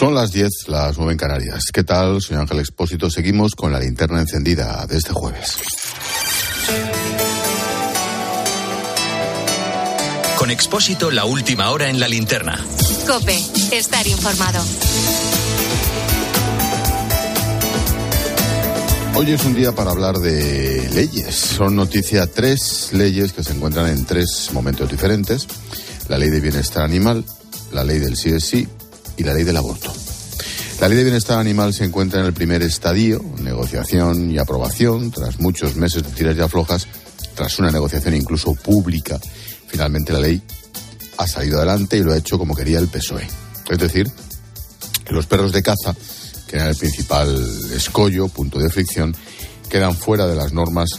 Son las 10, las 9 en Canarias. ¿Qué tal? Soy Ángel Expósito. Seguimos con la linterna encendida de este jueves. Con Expósito, la última hora en la linterna. Cope, estar informado. Hoy es un día para hablar de leyes. Son noticia tres leyes que se encuentran en tres momentos diferentes. La ley de bienestar animal, la ley del CSI y la ley del aborto. La ley de bienestar animal se encuentra en el primer estadio, negociación y aprobación, tras muchos meses de tiras y aflojas, tras una negociación incluso pública. Finalmente la ley ha salido adelante y lo ha hecho como quería el PSOE. Es decir, que los perros de caza, que eran el principal escollo, punto de fricción, quedan fuera de las normas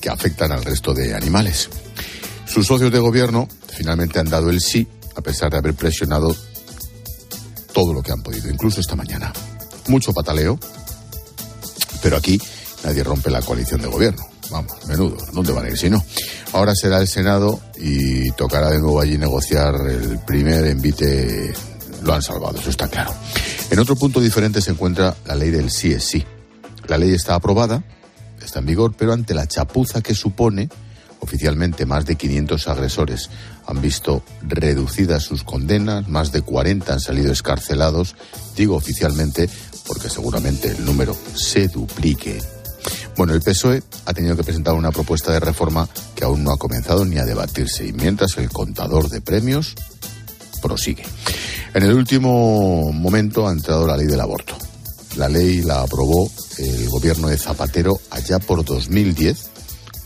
que afectan al resto de animales. Sus socios de gobierno finalmente han dado el sí, a pesar de haber presionado todo lo que han podido, incluso esta mañana. Mucho pataleo, pero aquí nadie rompe la coalición de gobierno. Vamos, menudo, ¿dónde van a ir si no? Ahora será el Senado y tocará de nuevo allí negociar el primer envite. Lo han salvado, eso está claro. En otro punto diferente se encuentra la ley del sí es sí. La ley está aprobada, está en vigor, pero ante la chapuza que supone, oficialmente más de 500 agresores han visto reducidas sus condenas, más de 40 han salido escarcelados, digo oficialmente porque seguramente el número se duplique. Bueno, el PSOE ha tenido que presentar una propuesta de reforma que aún no ha comenzado ni a debatirse y mientras el contador de premios prosigue. En el último momento ha entrado la ley del aborto. La ley la aprobó el gobierno de Zapatero allá por 2010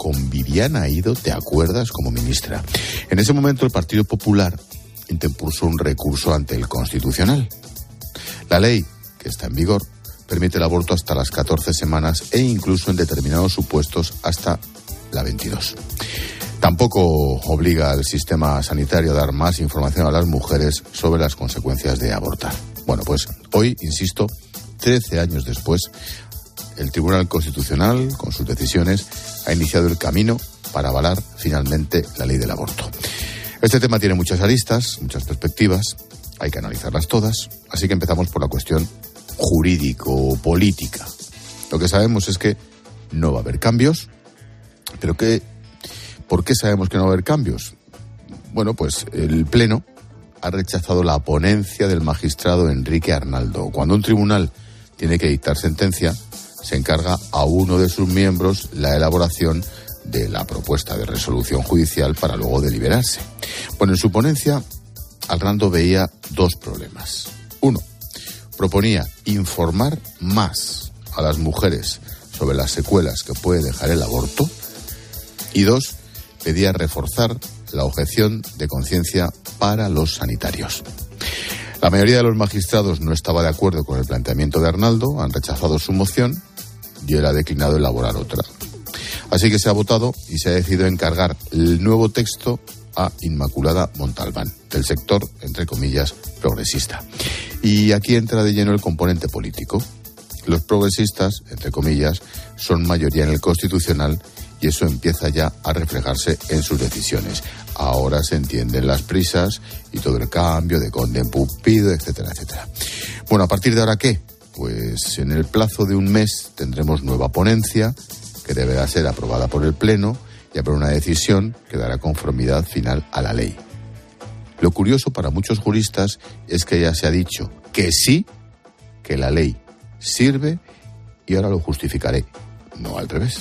con Viviana Ido, ¿te acuerdas?, como ministra. En ese momento el Partido Popular interpuso un recurso ante el Constitucional. La ley, que está en vigor, permite el aborto hasta las 14 semanas e incluso en determinados supuestos hasta la 22. Tampoco obliga al sistema sanitario a dar más información a las mujeres sobre las consecuencias de abortar. Bueno, pues hoy, insisto, 13 años después, el Tribunal Constitucional, con sus decisiones, ha iniciado el camino para avalar finalmente la ley del aborto. Este tema tiene muchas aristas, muchas perspectivas, hay que analizarlas todas, así que empezamos por la cuestión jurídico-política. Lo que sabemos es que no va a haber cambios, pero que, ¿por qué sabemos que no va a haber cambios? Bueno, pues el Pleno ha rechazado la ponencia del magistrado Enrique Arnaldo. Cuando un tribunal tiene que dictar sentencia, se encarga a uno de sus miembros la elaboración de la propuesta de resolución judicial para luego deliberarse. Bueno, en su ponencia, Arnaldo veía dos problemas. Uno, proponía informar más a las mujeres sobre las secuelas que puede dejar el aborto. Y dos, pedía reforzar la objeción de conciencia para los sanitarios. La mayoría de los magistrados no estaba de acuerdo con el planteamiento de Arnaldo, han rechazado su moción y él ha declinado elaborar otra. Así que se ha votado y se ha decidido encargar el nuevo texto a Inmaculada Montalbán, del sector, entre comillas, progresista. Y aquí entra de lleno el componente político. Los progresistas, entre comillas, son mayoría en el constitucional y eso empieza ya a reflejarse en sus decisiones. Ahora se entienden las prisas y todo el cambio de conde en etcétera, etcétera. Bueno, a partir de ahora, ¿qué? Pues en el plazo de un mes tendremos nueva ponencia que deberá ser aprobada por el Pleno y habrá una decisión que dará conformidad final a la ley. Lo curioso para muchos juristas es que ya se ha dicho que sí, que la ley sirve y ahora lo justificaré, no al revés.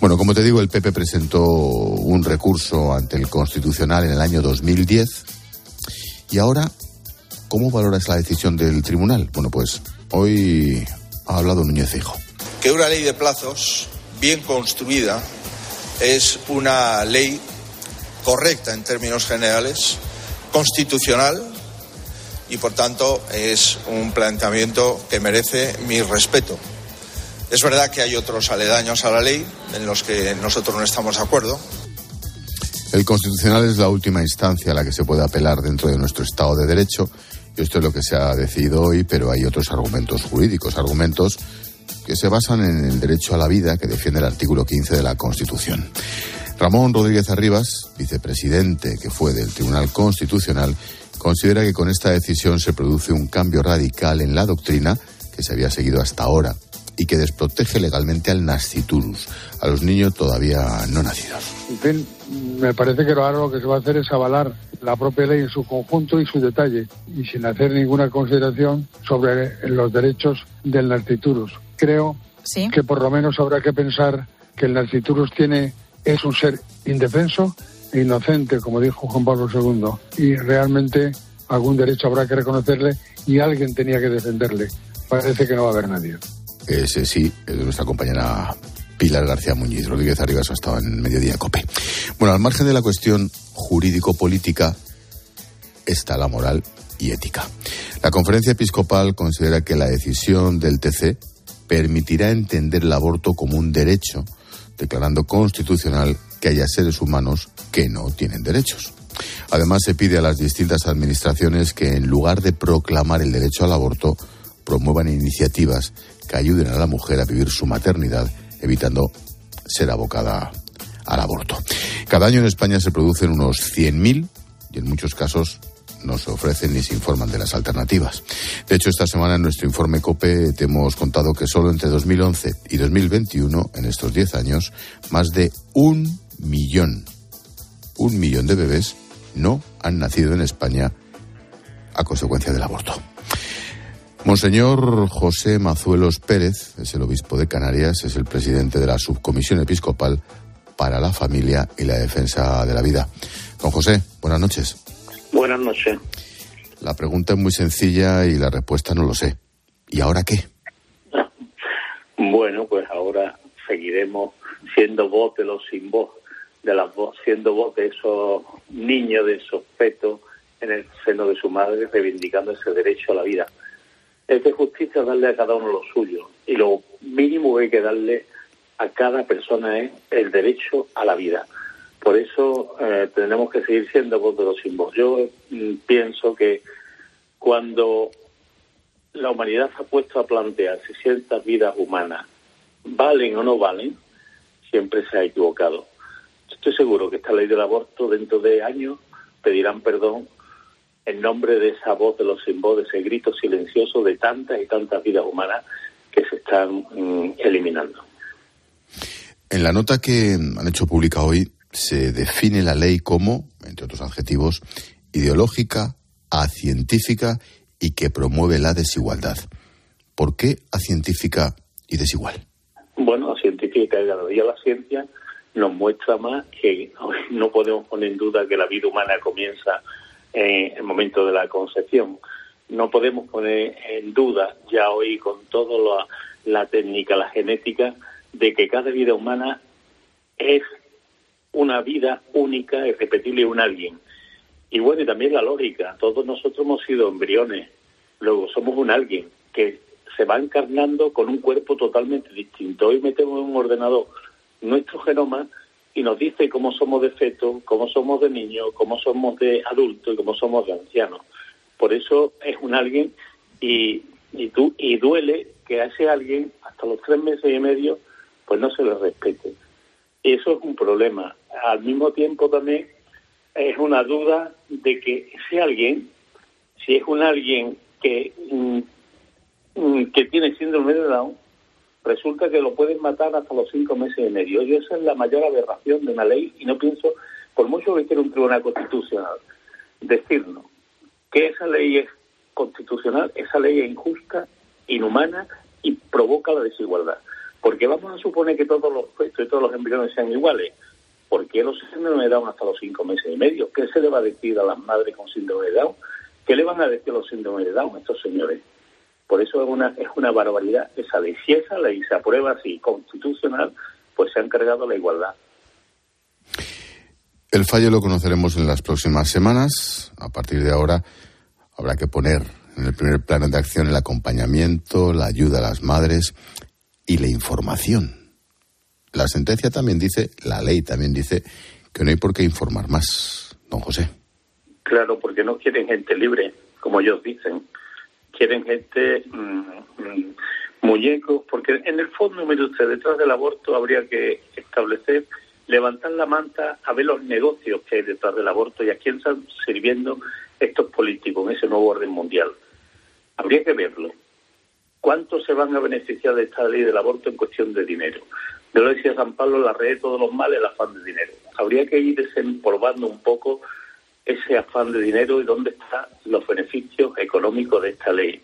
Bueno, como te digo, el PP presentó un recurso ante el Constitucional en el año 2010 y ahora, ¿cómo valoras la decisión del tribunal? Bueno, pues hoy ha hablado Núñez Hijo. Que una ley de plazos bien construida es una ley correcta en términos generales, constitucional y por tanto es un planteamiento que merece mi respeto. Es verdad que hay otros aledaños a la ley en los que nosotros no estamos de acuerdo. El constitucional es la última instancia a la que se puede apelar dentro de nuestro Estado de Derecho esto es lo que se ha decidido hoy, pero hay otros argumentos jurídicos, argumentos que se basan en el derecho a la vida que defiende el artículo 15 de la Constitución. Ramón Rodríguez Arribas, vicepresidente que fue del Tribunal Constitucional, considera que con esta decisión se produce un cambio radical en la doctrina que se había seguido hasta ahora y que desprotege legalmente al nasciturus, a los niños todavía no nacidos. En fin, me parece que ahora lo que se va a hacer es avalar la propia ley en su conjunto y su detalle, y sin hacer ninguna consideración sobre los derechos del nasciturus. Creo que por lo menos habrá que pensar que el nasciturus tiene, es un ser indefenso e inocente, como dijo Juan Pablo II, y realmente algún derecho habrá que reconocerle y alguien tenía que defenderle. Parece que no va a haber nadie. Ese sí, es de nuestra compañera Pilar García Muñiz. Rodríguez Arribas ha estado en Mediodía Cope. Bueno, al margen de la cuestión jurídico-política está la moral y ética. La conferencia episcopal considera que la decisión del TC permitirá entender el aborto como un derecho, declarando constitucional que haya seres humanos que no tienen derechos. Además, se pide a las distintas administraciones que, en lugar de proclamar el derecho al aborto, promuevan iniciativas que ayuden a la mujer a vivir su maternidad, evitando ser abocada al aborto. Cada año en España se producen unos 100.000 y en muchos casos no se ofrecen ni se informan de las alternativas. De hecho, esta semana en nuestro informe COPE te hemos contado que solo entre 2011 y 2021, en estos 10 años, más de un millón, un millón de bebés no han nacido en España a consecuencia del aborto. Monseñor José Mazuelos Pérez es el obispo de Canarias, es el presidente de la subcomisión episcopal para la familia y la defensa de la vida. Don José, buenas noches. Buenas noches. La pregunta es muy sencilla y la respuesta no lo sé. ¿Y ahora qué? Bueno, pues ahora seguiremos siendo voz de los sin voz, de las voz, siendo voz de esos niños, de esos fetos en el seno de su madre, reivindicando ese derecho a la vida es de justicia darle a cada uno lo suyo y lo mínimo que hay que darle a cada persona es el derecho a la vida. Por eso eh, tenemos que seguir siendo voz de los símbolos. Yo mm, pienso que cuando la humanidad se ha puesto a plantear si ciertas vidas humanas valen o no valen, siempre se ha equivocado. Estoy seguro que esta ley del aborto dentro de años pedirán perdón en nombre de esa voz de los sin voz, de ese grito silencioso de tantas y tantas vidas humanas que se están mm, eliminando. En la nota que han hecho pública hoy se define la ley como, entre otros adjetivos, ideológica, acientífica y que promueve la desigualdad. ¿Por qué acientífica y desigual? Bueno, científica y cada día la ciencia nos muestra más que no podemos poner en duda que la vida humana comienza en el momento de la concepción. No podemos poner en duda ya hoy con toda la, técnica, la genética, de que cada vida humana es una vida única, irrepetible, un alguien. Y bueno, y también la lógica. Todos nosotros hemos sido embriones, luego somos un alguien que se va encarnando con un cuerpo totalmente distinto. Hoy metemos en un ordenador nuestro genoma y nos dice cómo somos de feto, cómo somos de niños, cómo somos de adultos y cómo somos de ancianos. Por eso es un alguien y, y, tú, y duele que a ese alguien hasta los tres meses y medio pues no se le respete. Y eso es un problema. Al mismo tiempo también es una duda de que ese alguien, si es un alguien que, mm, mm, que tiene síndrome de Down, resulta que lo pueden matar hasta los cinco meses y medio. Y esa es la mayor aberración de una ley y no pienso, por mucho que quiera un tribunal constitucional, decirnos que esa ley es constitucional, esa ley es injusta, inhumana y provoca la desigualdad. Porque vamos a suponer que todos los puestos y todos los embriones sean iguales. ¿Por qué los síndromes de Down hasta los cinco meses y medio? ¿Qué se le va a decir a las madres con síndrome de Down? ¿Qué le van a decir los síndromes de Down a estos señores? Por eso es una, es una barbaridad esa ley. Si esa ley se aprueba así, constitucional, pues se han cargado la igualdad. El fallo lo conoceremos en las próximas semanas. A partir de ahora habrá que poner en el primer plano de acción el acompañamiento, la ayuda a las madres y la información. La sentencia también dice, la ley también dice, que no hay por qué informar más, don José. Claro, porque no quieren gente libre, como ellos dicen quieren gente mm, mm, muñecos, porque en el fondo, mire usted, detrás del aborto habría que establecer, levantar la manta a ver los negocios que hay detrás del aborto y a quién están sirviendo estos políticos en ese nuevo orden mundial? Habría que verlo. ¿Cuántos se van a beneficiar de esta ley del aborto en cuestión de dinero? Yo lo decía San Pablo, la red de todos los males, el afán de dinero. Habría que ir desempolvando un poco ese afán de dinero y dónde están los beneficios económicos de esta ley.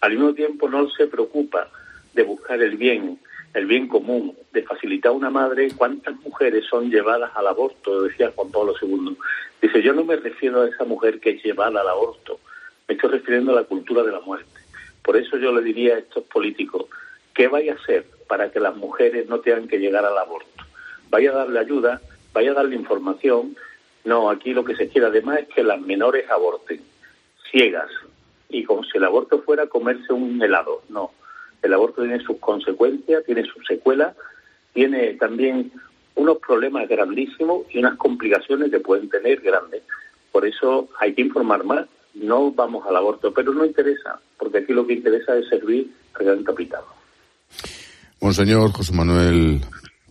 Al mismo tiempo no se preocupa de buscar el bien, el bien común, de facilitar a una madre. ¿Cuántas mujeres son llevadas al aborto? Decía Juan Pablo II. Dice, yo no me refiero a esa mujer que es llevada al aborto, me estoy refiriendo a la cultura de la muerte. Por eso yo le diría a estos políticos, ¿qué vaya a hacer para que las mujeres no tengan que llegar al aborto? Vaya a darle ayuda, vaya a darle información. No, aquí lo que se quiere además es que las menores aborten, ciegas, y como si el aborto fuera comerse un helado. No, el aborto tiene sus consecuencias, tiene sus secuelas, tiene también unos problemas grandísimos y unas complicaciones que pueden tener grandes. Por eso hay que informar más. No vamos al aborto, pero no interesa, porque aquí lo que interesa es servir al gran capital. Monseñor José Manuel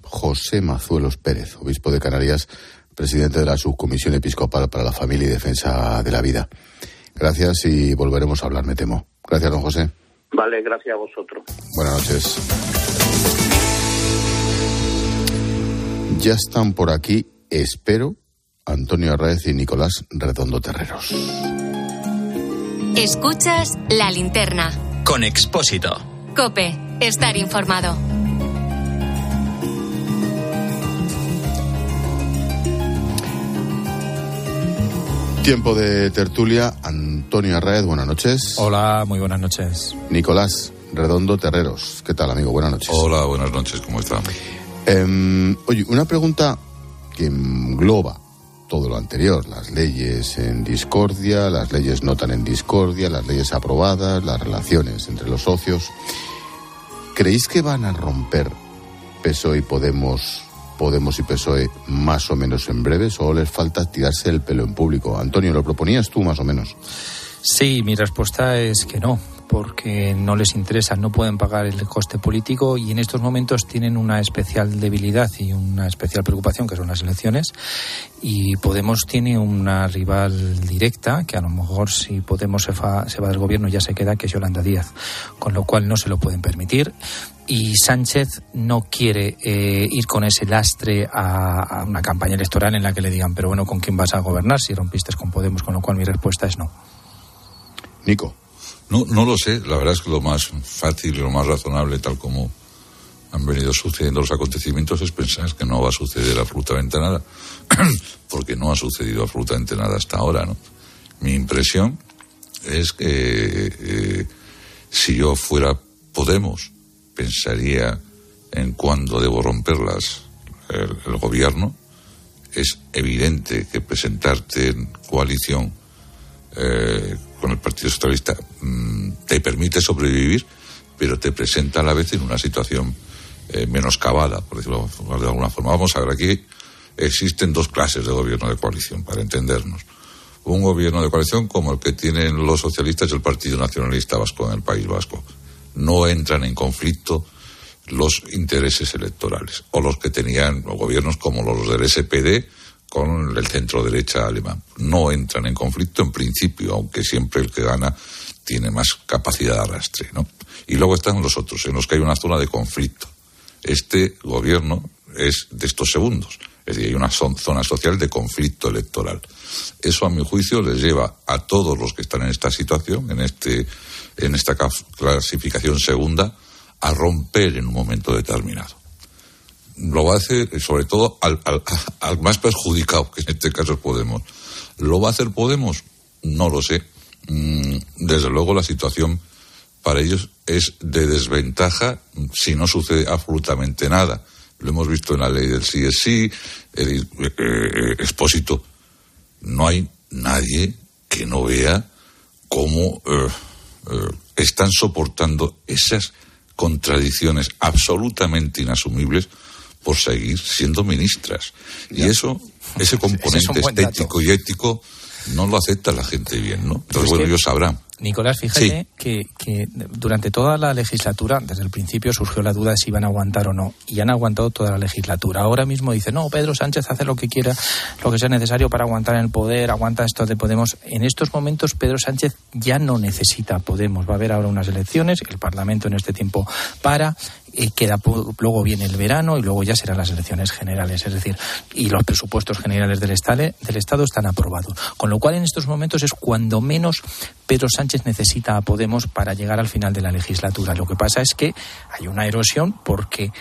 José Mazuelos Pérez, obispo de Canarias, presidente de la Subcomisión Episcopal para la Familia y Defensa de la Vida. Gracias y volveremos a hablar, me temo. Gracias, don José. Vale, gracias a vosotros. Buenas noches. Ya están por aquí, espero, Antonio Arraez y Nicolás Redondo Terreros. Escuchas la linterna. Con Expósito. Cope, estar informado. Tiempo de tertulia. Antonio Arraez, buenas noches. Hola, muy buenas noches. Nicolás Redondo Terreros. ¿Qué tal, amigo? Buenas noches. Hola, buenas noches, ¿cómo están? Eh, oye, una pregunta que engloba todo lo anterior, las leyes en discordia, las leyes no tan en discordia, las leyes aprobadas, las relaciones entre los socios. ¿Creéis que van a romper PSOE y Podemos, Podemos y PSOE más o menos en breve? ¿O les falta tirarse el pelo en público? Antonio, ¿lo proponías tú más o menos? Sí, mi respuesta es que no, porque no les interesa, no pueden pagar el coste político y en estos momentos tienen una especial debilidad y una especial preocupación que son las elecciones y Podemos tiene una rival directa que a lo mejor si Podemos se, fa- se va del gobierno ya se queda que es Yolanda Díaz, con lo cual no se lo pueden permitir y Sánchez no quiere eh, ir con ese lastre a, a una campaña electoral en la que le digan pero bueno, ¿con quién vas a gobernar si rompiste con Podemos? Con lo cual mi respuesta es no. Nico. No, no lo sé, la verdad es que lo más fácil y lo más razonable, tal como han venido sucediendo los acontecimientos, es pensar que no va a suceder absolutamente nada, porque no ha sucedido absolutamente nada hasta ahora, ¿no? Mi impresión es que eh, si yo fuera Podemos, pensaría en cuándo debo romperlas el, el gobierno. Es evidente que presentarte en coalición eh, con el Partido Socialista mm, te permite sobrevivir, pero te presenta a la vez en una situación eh, menoscabada, por decirlo de alguna forma. Vamos a ver, aquí existen dos clases de gobierno de coalición, para entendernos. Un gobierno de coalición como el que tienen los socialistas y el Partido Nacionalista Vasco en el País Vasco. No entran en conflicto los intereses electorales, o los que tenían los gobiernos como los del SPD con el centro derecha alemán. No entran en conflicto en principio, aunque siempre el que gana tiene más capacidad de arrastre, ¿no? Y luego están los otros, en los que hay una zona de conflicto. Este gobierno es de estos segundos, es decir, hay una zon- zona social de conflicto electoral. Eso, a mi juicio, les lleva a todos los que están en esta situación, en, este, en esta ca- clasificación segunda, a romper en un momento determinado lo va a hacer sobre todo al, al- más perjudicado, que en este caso es Podemos. ¿Lo va a hacer Podemos? No lo sé. Mm, Desde luego la situación para ellos es de desventaja si no sucede absolutamente nada. Lo hemos visto en la ley del sí es sí, el, eh, eh, expósito. No hay nadie que no vea cómo eh, eh, están soportando esas contradicciones absolutamente inasumibles por seguir siendo ministras. Y eso, ese componente estético y ético, no lo acepta la gente bien, ¿no? Entonces, es bueno, ellos sabrán. Nicolás, fíjate que, que, durante toda la legislatura, desde el principio surgió la duda de si iban a aguantar o no, y han aguantado toda la legislatura. Ahora mismo dice, no, Pedro Sánchez hace lo que quiera, lo que sea necesario para aguantar en el poder, aguanta esto de Podemos. En estos momentos, Pedro Sánchez ya no necesita Podemos. Va a haber ahora unas elecciones, el Parlamento en este tiempo para, y queda luego viene el verano y luego ya serán las elecciones generales, es decir, y los presupuestos generales del Estado, del Estado están aprobados. Con lo cual, en estos momentos es cuando menos Pedro Sánchez necesita a Podemos para llegar al final de la legislatura. Lo que pasa es que hay una erosión porque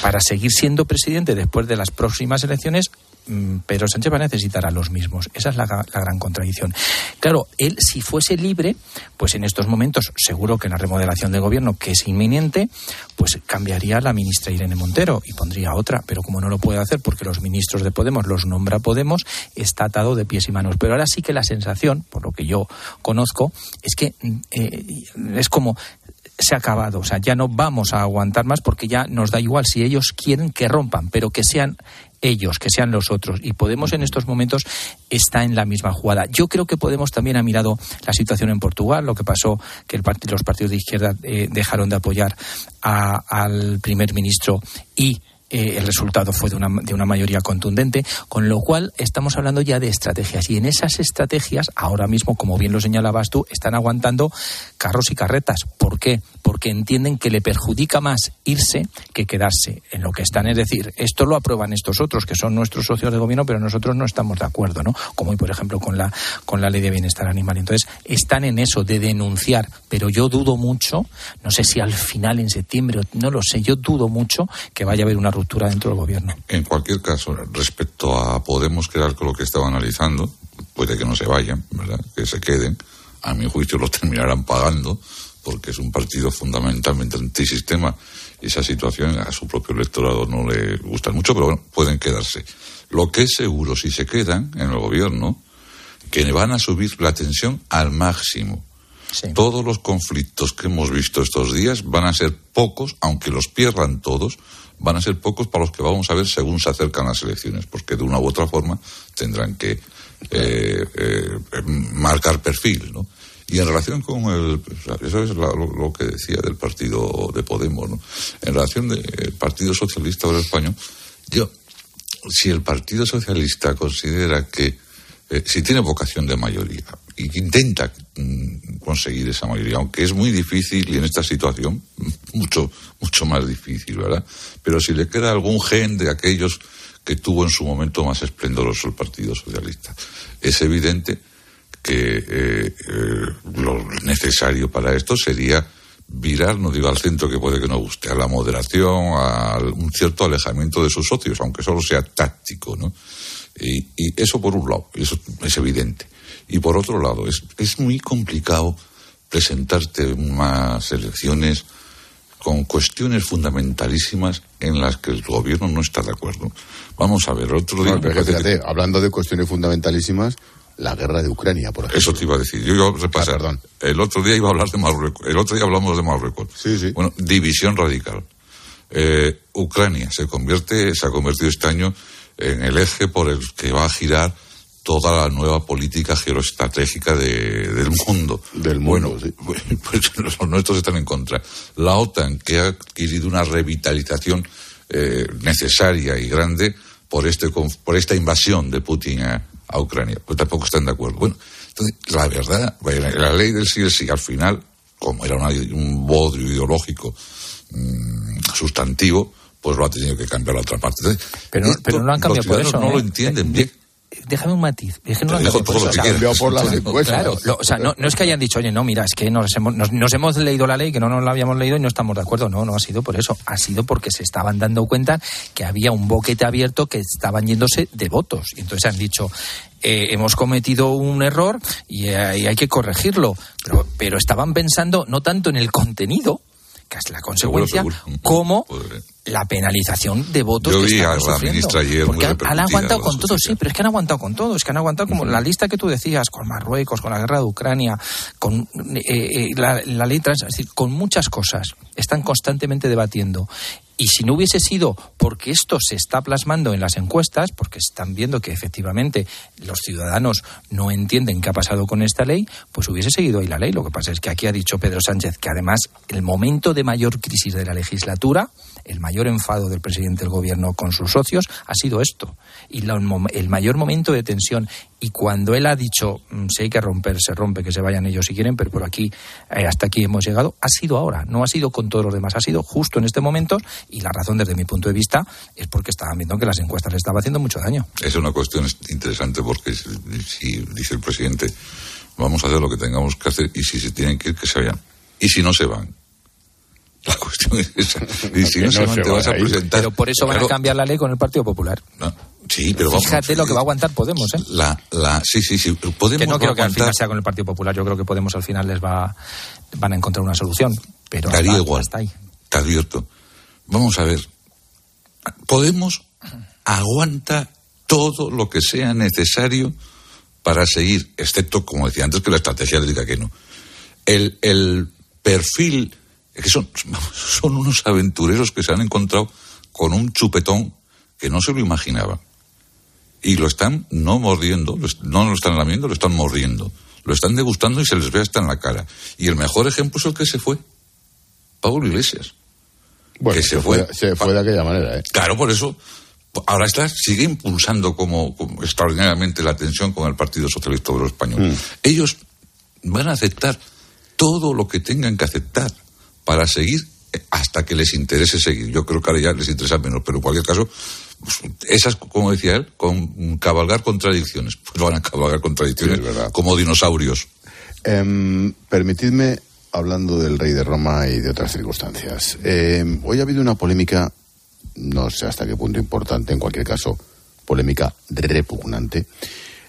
para seguir siendo presidente después de las próximas elecciones Mm, Pedro Sánchez va a necesitar a los mismos. Esa es la, gran contradicción. Claro, él si fuese libre, pues en estos momentos seguro que en la remodelación de gobierno, que es inminente, pues cambiaría la ministra Irene Montero y pondría otra. Pero como no lo puede hacer porque los ministros de Podemos los nombra Podemos, está atado de pies y manos. Pero ahora sí que la sensación, por lo que yo conozco, es que eh, es como se ha acabado. O sea, ya no vamos a aguantar más porque ya nos da igual si ellos quieren que rompan, pero que sean ellos, que sean los otros. Y Podemos en estos momentos está en la misma jugada. Yo creo que Podemos también ha mirado la situación en Portugal, lo que pasó que el los partidos de izquierda eh, dejaron de apoyar al primer ministro y eh, el resultado fue de una, de una mayoría contundente, con lo cual estamos hablando ya de estrategias. Y en esas estrategias, ahora mismo, como bien lo señalabas tú, están aguantando carros y carretas. ¿Por qué? Porque entienden que le perjudica más irse que quedarse en lo que están. Es decir, esto lo aprueban estos otros, que son nuestros socios de gobierno, pero nosotros no estamos de acuerdo, ¿no? Como hoy, por ejemplo, con la, con la ley de bienestar animal. Entonces, están en eso de denunciar, pero yo dudo mucho, no sé si al final, en septiembre, no lo sé, yo dudo mucho que vaya a haber una En cualquier caso, respecto a Podemos, que era lo que estaba analizando, puede que no se vayan, ¿verdad? Que se queden. A mi juicio lo terminarán pagando, porque es un partido fundamentalmente antisistema esa situación a su propio electorado no le gusta mucho, pero bueno, pueden quedarse. Lo que es seguro, si se quedan en el gobierno, que van a subir la tensión al máximo. Todos los conflictos que hemos visto estos días van a ser pocos, aunque los pierdan todos, van a ser pocos para los que vamos a ver según se acercan las elecciones, porque de una u otra forma tendrán que eh, eh, marcar perfil, ¿no? Y en relación con el. Eso es lo, que decía del partido de Podemos, ¿no? En relación del Partido Socialista Obrero Español, yo, si el Partido Socialista considera que. Eh, si tiene vocación de mayoría intenta mm, conseguir esa mayoría, aunque es muy difícil y en esta situación mucho, mucho más difícil, ¿verdad? Pero si le queda algún gen de aquellos que tuvo en su momento más esplendoroso el Partido Socialista, es evidente que eh, eh, lo necesario para esto sería virar, no digo al centro que puede que no guste, a la moderación, a un cierto alejamiento de sus socios, aunque solo sea táctico, ¿no? Y, eso por un lado, eso es evidente. Y por otro lado, es, es muy complicado presentarte unas elecciones con cuestiones fundamentalísimas en las que el gobierno no está de acuerdo. Vamos a ver, otro día. hablando de cuestiones fundamentalísimas, la guerra de Ucrania, por ejemplo. Eso te iba a decir. Yo iba a repasar. Ah, perdón. El otro día iba a hablar de Marruecos. El otro día hablamos de Marruecos. Sí, sí. Bueno, división radical. Eh, Ucrania se convierte, se ha convertido este año en el eje por el que va a girar toda la nueva política geoestratégica del mundo. Del mundo, sí. Pues los nuestros están en contra. La OTAN, que ha adquirido una revitalización eh, necesaria y grande por, este, por esta invasión de Putin a, a Ucrania. Pues tampoco están de acuerdo. Bueno, entonces, la verdad, la ley del sí sí al final, como era un bodrio ideológico mmm, sustantivo, pues lo ha tenido que cambiar la otra parte. pero, pero no lo han cambiado por eso. No lo ¿eh? entienden bien déjame un matiz. Es que no lo por Claro, o sea, no, es que hayan dicho, oye, no, mira, es que nos hemos, nos, hemos leído la ley, que no nos la habíamos leído y no estamos de acuerdo. No, no ha sido por eso. Ha sido porque se estaban dando cuenta que había un boquete abierto que estaban yéndose de votos. Y entonces han dicho, eh, hemos cometido un error y, hay que corregirlo. Pero, pero estaban pensando no tanto en el contenido, que es la consecuencia, como la penalización de votos Yo que vi a la ministra ayer Porque han, aguantado con todo, sí, pero es que han aguantado con todo, es que han aguantado como la lista que tú decías, con Marruecos, con la guerra de Ucrania, con eh, eh, la, ley trans, es decir, con muchas cosas. Están constantemente debatiendo. Y si no hubiese sido porque esto se está plasmando en las encuestas, porque están viendo que efectivamente los ciudadanos no entienden qué ha pasado con esta ley, pues hubiese seguido ahí la ley. Lo que pasa es que aquí ha dicho Pedro Sánchez que además el momento de mayor crisis de la legislatura, el mayor enfado del presidente del gobierno con sus socios, ha sido esto. Y el mayor momento de tensión. Y cuando él ha dicho, mm, si hay que romper, se rompe, que se vayan ellos si quieren, pero por aquí, eh, hasta aquí hemos llegado, ha sido ahora, no ha sido con todos los demás, ha sido justo en este momento y la razón desde mi punto de vista es porque estaban viendo que las encuestas le estaban haciendo mucho daño. Es una cuestión interesante porque si, dice el presidente, vamos a hacer lo que tengamos que hacer y si se tienen que ir, que se vayan. Y si no se van, la cuestión es esa. Y si no, se, van, te vas a presentar. Pero por eso van a cambiar la ley con el Partido Popular. Sí, pero Fíjate lo que va a aguantar Podemos, ¿eh? La, la, sí, sí, sí. Podemos que no creo que al final sea con el Partido Popular. Yo creo que Podemos al final les va van a encontrar una solución. Pero Estaría igual. Está ahí. Está abierto. Vamos a ver. Podemos aguanta todo lo que sea necesario para seguir, excepto, como decía antes, que la estrategia le diga que no. El, el perfil, que son, son unos aventureros que se han encontrado con un chupetón que no se lo imaginaban. Y lo están no mordiendo, no lo están lamiendo, lo están mordiendo. Lo están degustando y se les ve hasta en la cara. Y el mejor ejemplo es el que se fue. Pablo Iglesias. Bueno, que se, fue, se fue de aquella manera. ¿eh? Claro, por eso ahora está, sigue impulsando como, extraordinariamente la tensión con el Partido Socialista Obrero Español. Mm. Ellos van a aceptar todo lo que tengan que aceptar para seguir hasta que les interese seguir. Yo creo que ahora ya les interesa menos, pero en cualquier caso, pues, esas, como decía él, con cabalgar contradicciones. Pues van a cabalgar contradicciones como dinosaurios. Em, permitidme, hablando del rey de Roma y de otras circunstancias, em, hoy ha habido una polémica, no sé hasta qué punto importante, en cualquier caso, polémica repugnante.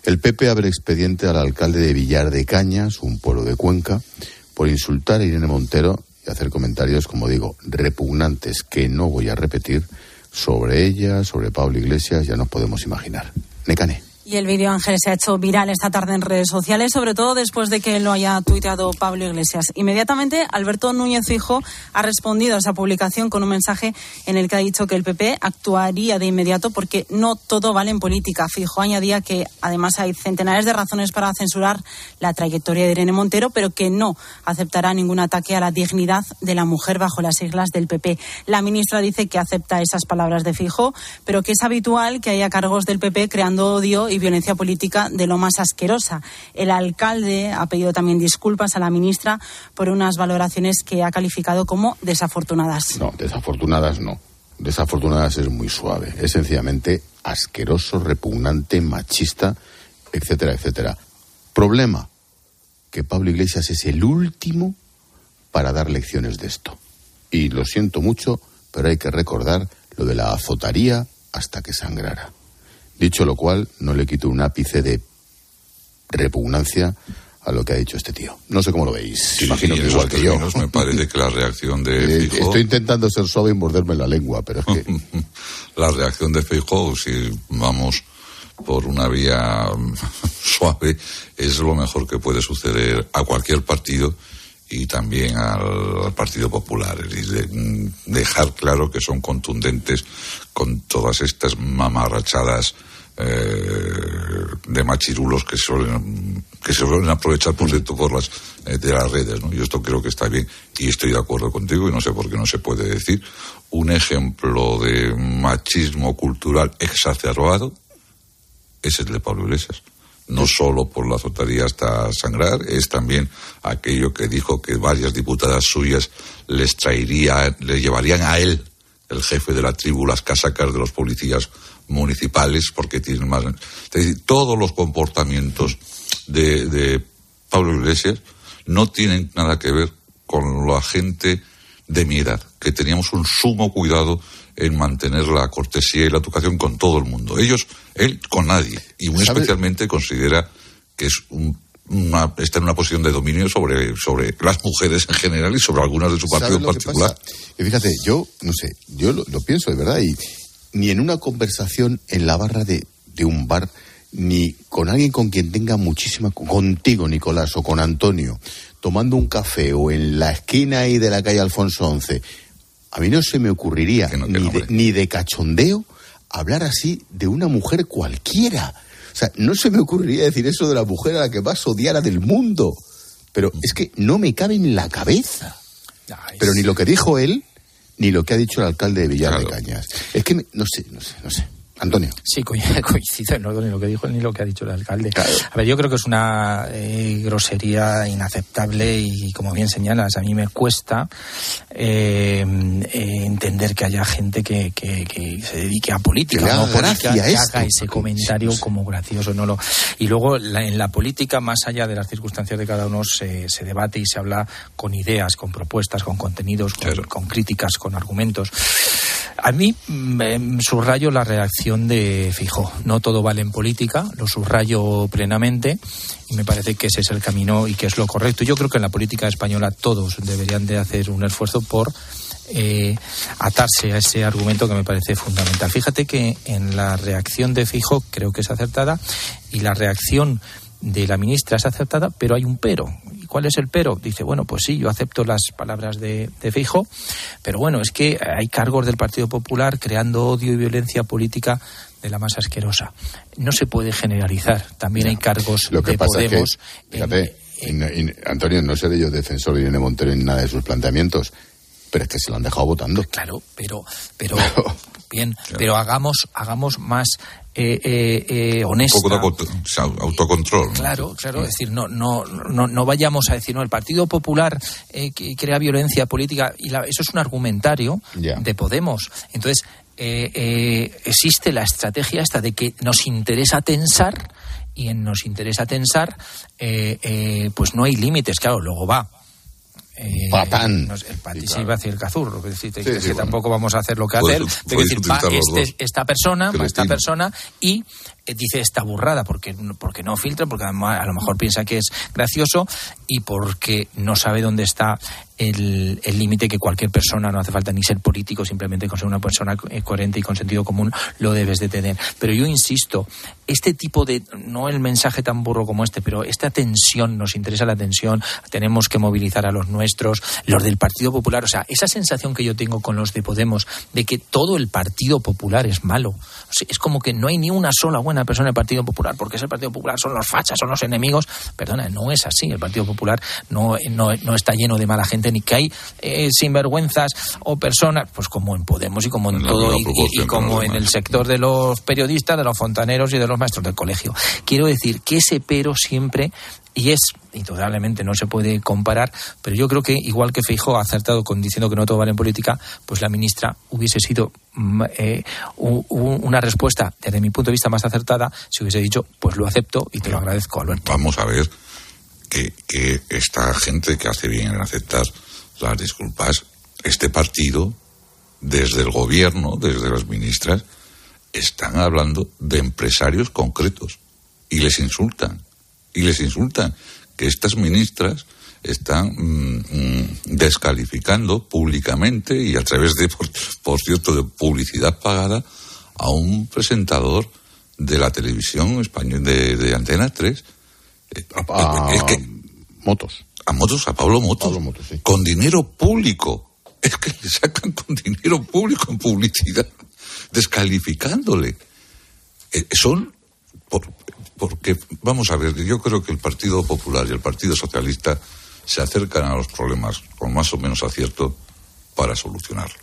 El PP abre expediente al alcalde de Villar de Cañas, un pueblo de Cuenca, por insultar a Irene Montero hacer comentarios, como digo, repugnantes que no voy a repetir sobre ella, sobre Pablo Iglesias, ya nos podemos imaginar. Necane. Y el vídeo Ángel se ha hecho viral esta tarde en redes sociales, sobre todo después de que lo haya tuiteado Pablo Iglesias. Inmediatamente, Alberto Núñez Fijo ha respondido a esa publicación con un mensaje en el que ha dicho que el PP actuaría de inmediato porque no todo vale en política. Fijo añadía que además hay centenares de razones para censurar la trayectoria de Irene Montero, pero que no aceptará ningún ataque a la dignidad de la mujer bajo las siglas del PP. La ministra dice que acepta esas palabras de Fijo, pero que es habitual que haya cargos del PP creando odio y violencia política de lo más asquerosa. El alcalde ha pedido también disculpas a la ministra por unas valoraciones que ha calificado como desafortunadas. No, desafortunadas no. Desafortunadas es muy suave. Es sencillamente asqueroso, repugnante, machista, etcétera, etcétera. Problema, que Pablo Iglesias es el último para dar lecciones de esto. Y lo siento mucho, pero hay que recordar lo de la azotaría hasta que sangrara. Dicho lo cual, no le quito un ápice de repugnancia a lo que ha dicho este tío. No sé cómo lo veis. Imagino que igual que yo. Me parece que la reacción de eh, Estoy intentando ser suave y morderme la lengua, pero es que... la reacción de Feijóo, si vamos por una vía suave, es lo mejor que puede suceder a cualquier partido y también al, Partido Popular. y de, dejar claro que son contundentes con todas estas mamarrachadas eh, de machirulos que suelen que se suelen aprovechar por cierto por las eh, de las redes ¿no? yo esto creo que está bien y estoy de acuerdo contigo y no sé por qué no se puede decir un ejemplo de machismo cultural exacerbado es el de Pablo Iglesias no solo por la azotaría hasta sangrar, es también aquello que dijo que varias diputadas suyas les traería, le llevarían a él, el jefe de la tribu, las casacas de los policías municipales porque tienen más. Es decir, todos los comportamientos de, de Pablo Iglesias no tienen nada que ver con la gente de mi edad, que teníamos un sumo cuidado en mantener la cortesía y la educación con todo el mundo. Ellos, él con nadie, y muy especialmente considera que es una, está en una posición de dominio sobre, sobre las mujeres en general y sobre algunas de su partido en particular. Y fíjate, yo, no sé, yo lo, lo, pienso de verdad, y ni en una conversación en la barra de, de un bar, ni con alguien con quien tenga muchísima, contigo Nicolás o con Antonio, tomando un café o en la esquina ahí de la calle Alfonso XI, a mí no se me ocurriría Que no, que ni, de, ni de cachondeo hablar así de una mujer cualquiera. O sea, no se me ocurriría decir eso de la mujer a la que más odiara del mundo. Pero es que no me cabe en la cabeza. Ay, Pero ni lo que dijo él, ni lo que ha dicho el alcalde de Villar de. Cañas. Es que me- no sé, no sé, no sé. Antonio. Sí, co- coincido no ni lo que dijo ni lo que ha dicho el alcalde. Claro. A ver, yo creo que es una eh, grosería inaceptable y, como bien señalas, a mí me cuesta eh, eh, entender que haya gente que, que- que se dedique a política, Que no política, que haga ese comentario como gracioso. no lo Y luego, la- en la política, más allá de las circunstancias de cada uno, se, se debate y se habla con ideas, con propuestas, con contenidos, con, Claro. con críticas, con argumentos. A mí mm, subrayo la reacción de Fijo. No todo vale en política, lo subrayo plenamente y me parece que ese es el camino y que es lo correcto. Yo creo que en la política española todos deberían de hacer un esfuerzo por eh, atarse a ese argumento que me parece fundamental. Fíjate que en la reacción de Fijo creo que es acertada y la reacción de la ministra es acertada, pero hay un pero. ¿Y cuál es el pero? Dice, bueno, pues sí, yo acepto las palabras de, de Fijo, pero bueno, es que hay cargos del Partido Popular creando odio y violencia política de la más asquerosa. No se puede generalizar. También hay cargos Lo que de pasa Podemos. es que, fíjate, en- Antonio, no seré yo defensor de Irene Montero en nada de sus planteamientos, pero es que se lo han dejado votando. Claro, pero, pero bien, pero hagamos, hagamos más eh, eh, eh, Un honesta. poco de autocontrol. ¿no? Claro, claro, es decir, no, no, no, no vayamos a decir, no, el Partido Popular eh, que crea violencia política, y la- eso es un argumentario de Podemos. Entonces, eh, eh, existe la estrategia esta de que nos interesa tensar, y en nos interesa tensar, pues no hay límites, claro, luego va. Eh, Patán. no sé, el pati- Sí, claro. iba a decir el cazurro, que, decir, que- Sí, que bueno. tampoco vamos a hacer lo que Puedes- hacer. puedes decir, va utilizar los este- esta persona, va esta persona y dice esta burrada porque, porque no filtra, porque a lo mejor piensa que es gracioso y porque no sabe dónde está el límite que cualquier persona, no hace falta ni ser político, simplemente con ser una persona eh, coherente y con sentido común, lo debes de tener. Pero yo insisto, este tipo de, no el mensaje tan burro como este, pero esta tensión, nos interesa la tensión, tenemos que movilizar a los nuestros, los del Partido Popular, o sea, esa sensación que yo tengo con los de Podemos de que todo el Partido Popular es malo. Es como que no hay ni una sola buena persona en el Partido Popular, porque es el Partido Popular, son los fachas, son los enemigos. Perdona, no es así. El Partido Popular no, no, no está lleno de mala gente, ni que hay eh, sinvergüenzas o personas, pues como en Podemos y como en todo, y- y, proporción y como en el sector de los periodistas, de los fontaneros y de los maestros del colegio. Quiero decir que ese pero siempre, y es indudablemente no se puede comparar, pero yo creo que igual que Feijóo ha acertado con diciendo que no todo vale en política, pues la ministra hubiese sido mm, eh, una respuesta desde mi punto de vista más acertada si hubiese dicho pues lo acepto y te lo agradezco Alberto. Vamos a ver que, que esta gente que hace bien en aceptar las disculpas, este partido, desde el gobierno, desde las ministras, están hablando de empresarios concretos y les insultan. Y les insultan que estas ministras están mm, mm, descalificando públicamente y a través de, por, por cierto, de publicidad pagada a un presentador de la televisión española de, de Antena 3. Eh, A Es que motos. a Motos, a Pablo Motos, Pablo Motos, sí. con dinero público. Es que le sacan con dinero público en publicidad, descalificándole. Eh, son, por- porque, vamos a ver, yo creo que el Partido Popular y el Partido Socialista se acercan a los problemas con más o menos acierto para solucionarlos.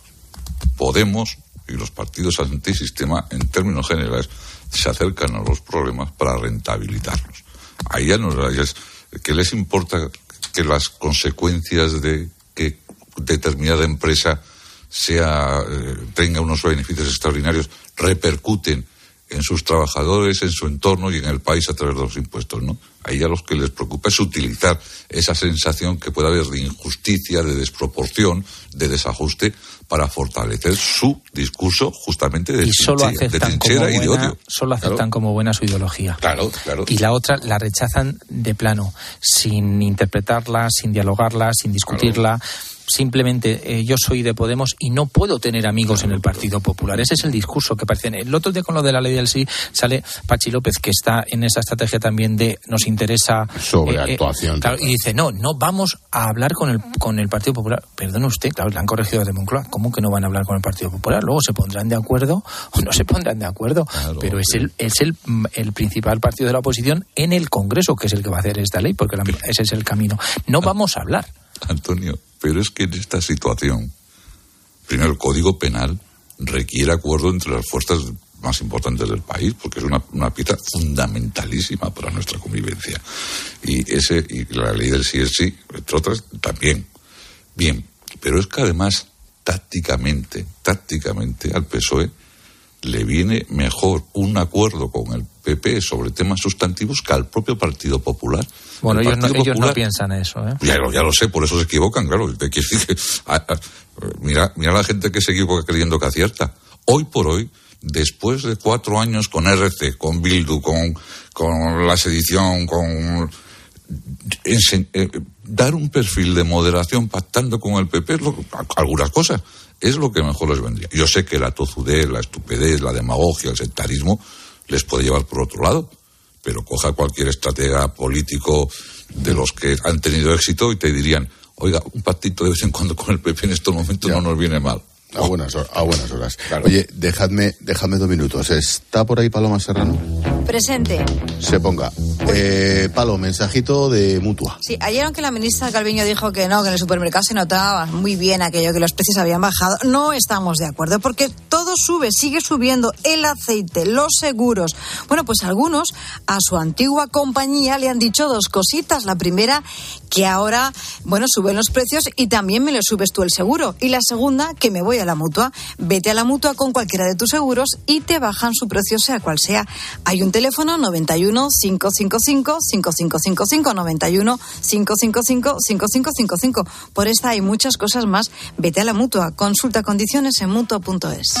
Podemos y los partidos antisistema, en términos generales, se acercan a los problemas para rentabilizarlos. Ahí ya no es, ¿qué les importa que las consecuencias de que determinada empresa sea eh, tenga unos beneficios extraordinarios repercuten en sus trabajadores, en su entorno y en el país a través de los impuestos, ¿no? Ahí a los que les preocupa es utilizar esa sensación que puede haber de injusticia, de desproporción, de desajuste para fortalecer su discurso justamente de, y solo trinchera, de y de odio. solo aceptan Claro. como buena su ideología. Claro, claro. Y la otra la rechazan de plano, sin interpretarla, sin dialogarla, sin discutirla. Simplemente eh, yo soy de Podemos y no puedo tener amigos en el Partido Popular. Ese es el discurso que parece. El otro día con lo de la ley del sí sale Pachi López, que está en esa estrategia también de nos interesa. Sobre actuación. y dice, no, no vamos a hablar con el, con el Partido Popular. Perdone usted, claro, le han corregido de Moncloa. ¿Cómo que no van a hablar con el Partido Popular? Luego se pondrán de acuerdo o no se pondrán de acuerdo. pero es, el, es el, el principal partido de la oposición en el Congreso, que es el que va a hacer esta ley, porque ese es el camino. No vamos a hablar. Antonio, pero es que en esta situación, primero el Código Penal requiere acuerdo entre las fuerzas más importantes del país, porque es una, una pieza fundamentalísima para nuestra convivencia. Y, ese, y la ley del sí es sí, entre otras, también. Bien, pero es que además, tácticamente, tácticamente al PSOE le viene mejor un acuerdo con el PP sobre temas sustantivos que al propio Partido Popular. Bueno, ellos, no, piensan eso. ¿eh? Ya, ya, lo sé, por eso se equivocan, claro. mira, mira la gente que se equivoca creyendo que acierta. Hoy por hoy, después de cuatro años con RC, con Bildu, con, con la sedición, con... Eh, dar un perfil de moderación pactando con el PP, algunas cosas, es lo que mejor les vendría. Yo sé que la tozudez, la estupidez, la demagogia, el sectarismo les puede llevar por otro lado, pero coja cualquier estratega político de los que han tenido éxito y te dirían, oiga, un pactito de vez en cuando con el PP en estos momentos no nos viene mal. A buenas, a buenas horas. Oye, dejadme, dejadme dos minutos. ¿Está por ahí Paloma Serrano? Presente. Se ponga. Eh, Palo, mensajito de mutua. Sí, ayer aunque la ministra Calviño dijo que no, que en el supermercado se notaba muy bien aquello, que los precios habían bajado, no estamos de acuerdo, porque todo sube, sigue subiendo, el aceite, los seguros. Bueno, pues algunos a su antigua compañía le han dicho dos cositas. La primera, que ahora, bueno, suben los precios y también me lo subes tú el seguro. Y la segunda, que me voy a la mutua. Vete a la mutua con cualquiera de tus seguros y te bajan su precio, sea cual sea. Hay un teléfono 91 555 5555 91 555 5555. Por esta hay muchas cosas más. Vete a la mutua. Consulta condiciones en mutua.es.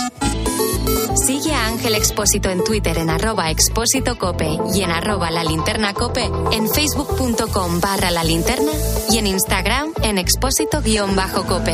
Sigue a Ángel Expósito en Twitter en arroba expósito cope y en arroba la linterna cope, en facebook.com barra la linterna y en Instagram en expósito guion bajo cope.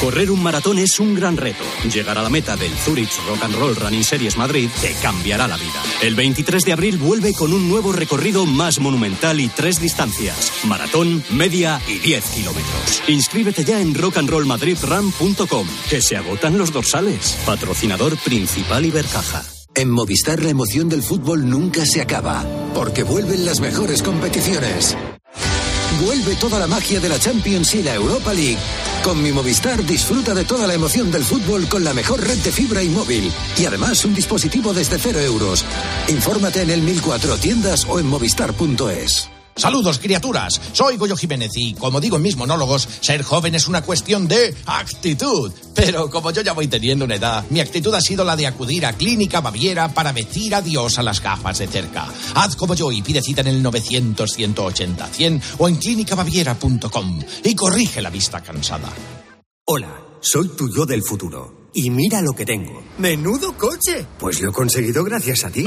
Correr un maratón es un gran reto. Llegar a la meta del Zurich Rock and Roll Running Series Madrid te cambiará la vida. El 23 de abril vuelve con un nuevo recorrido más monumental y tres distancias: maratón, media y 10 kilómetros. Inscríbete ya en rockandrollmadridrun.com, que se agotan los dorsales. Patrocinador principal Ibercaja. En Movistar la emoción del fútbol nunca se acaba, porque vuelven las mejores competiciones. Vuelve toda la magia de la Champions y la Europa League. Con mi Movistar disfruta de toda la emoción del fútbol con la mejor red de fibra y móvil. Y además un dispositivo desde cero euros. Infórmate en el 1004 tiendas o en movistar.es. Saludos, criaturas. Soy Goyo Jiménez y, como digo en mis monólogos, ser joven es una cuestión de actitud. Pero como yo ya voy teniendo una edad, mi actitud ha sido la de acudir a Clínica Baviera para decir adiós a las gafas de cerca. Haz como yo y pide cita en el 900-180-100 o en clínicabaviera.com y corrige la vista cansada. Hola, soy tu yo del futuro. Y mira lo que tengo. ¡Menudo coche! Pues lo he conseguido gracias a ti.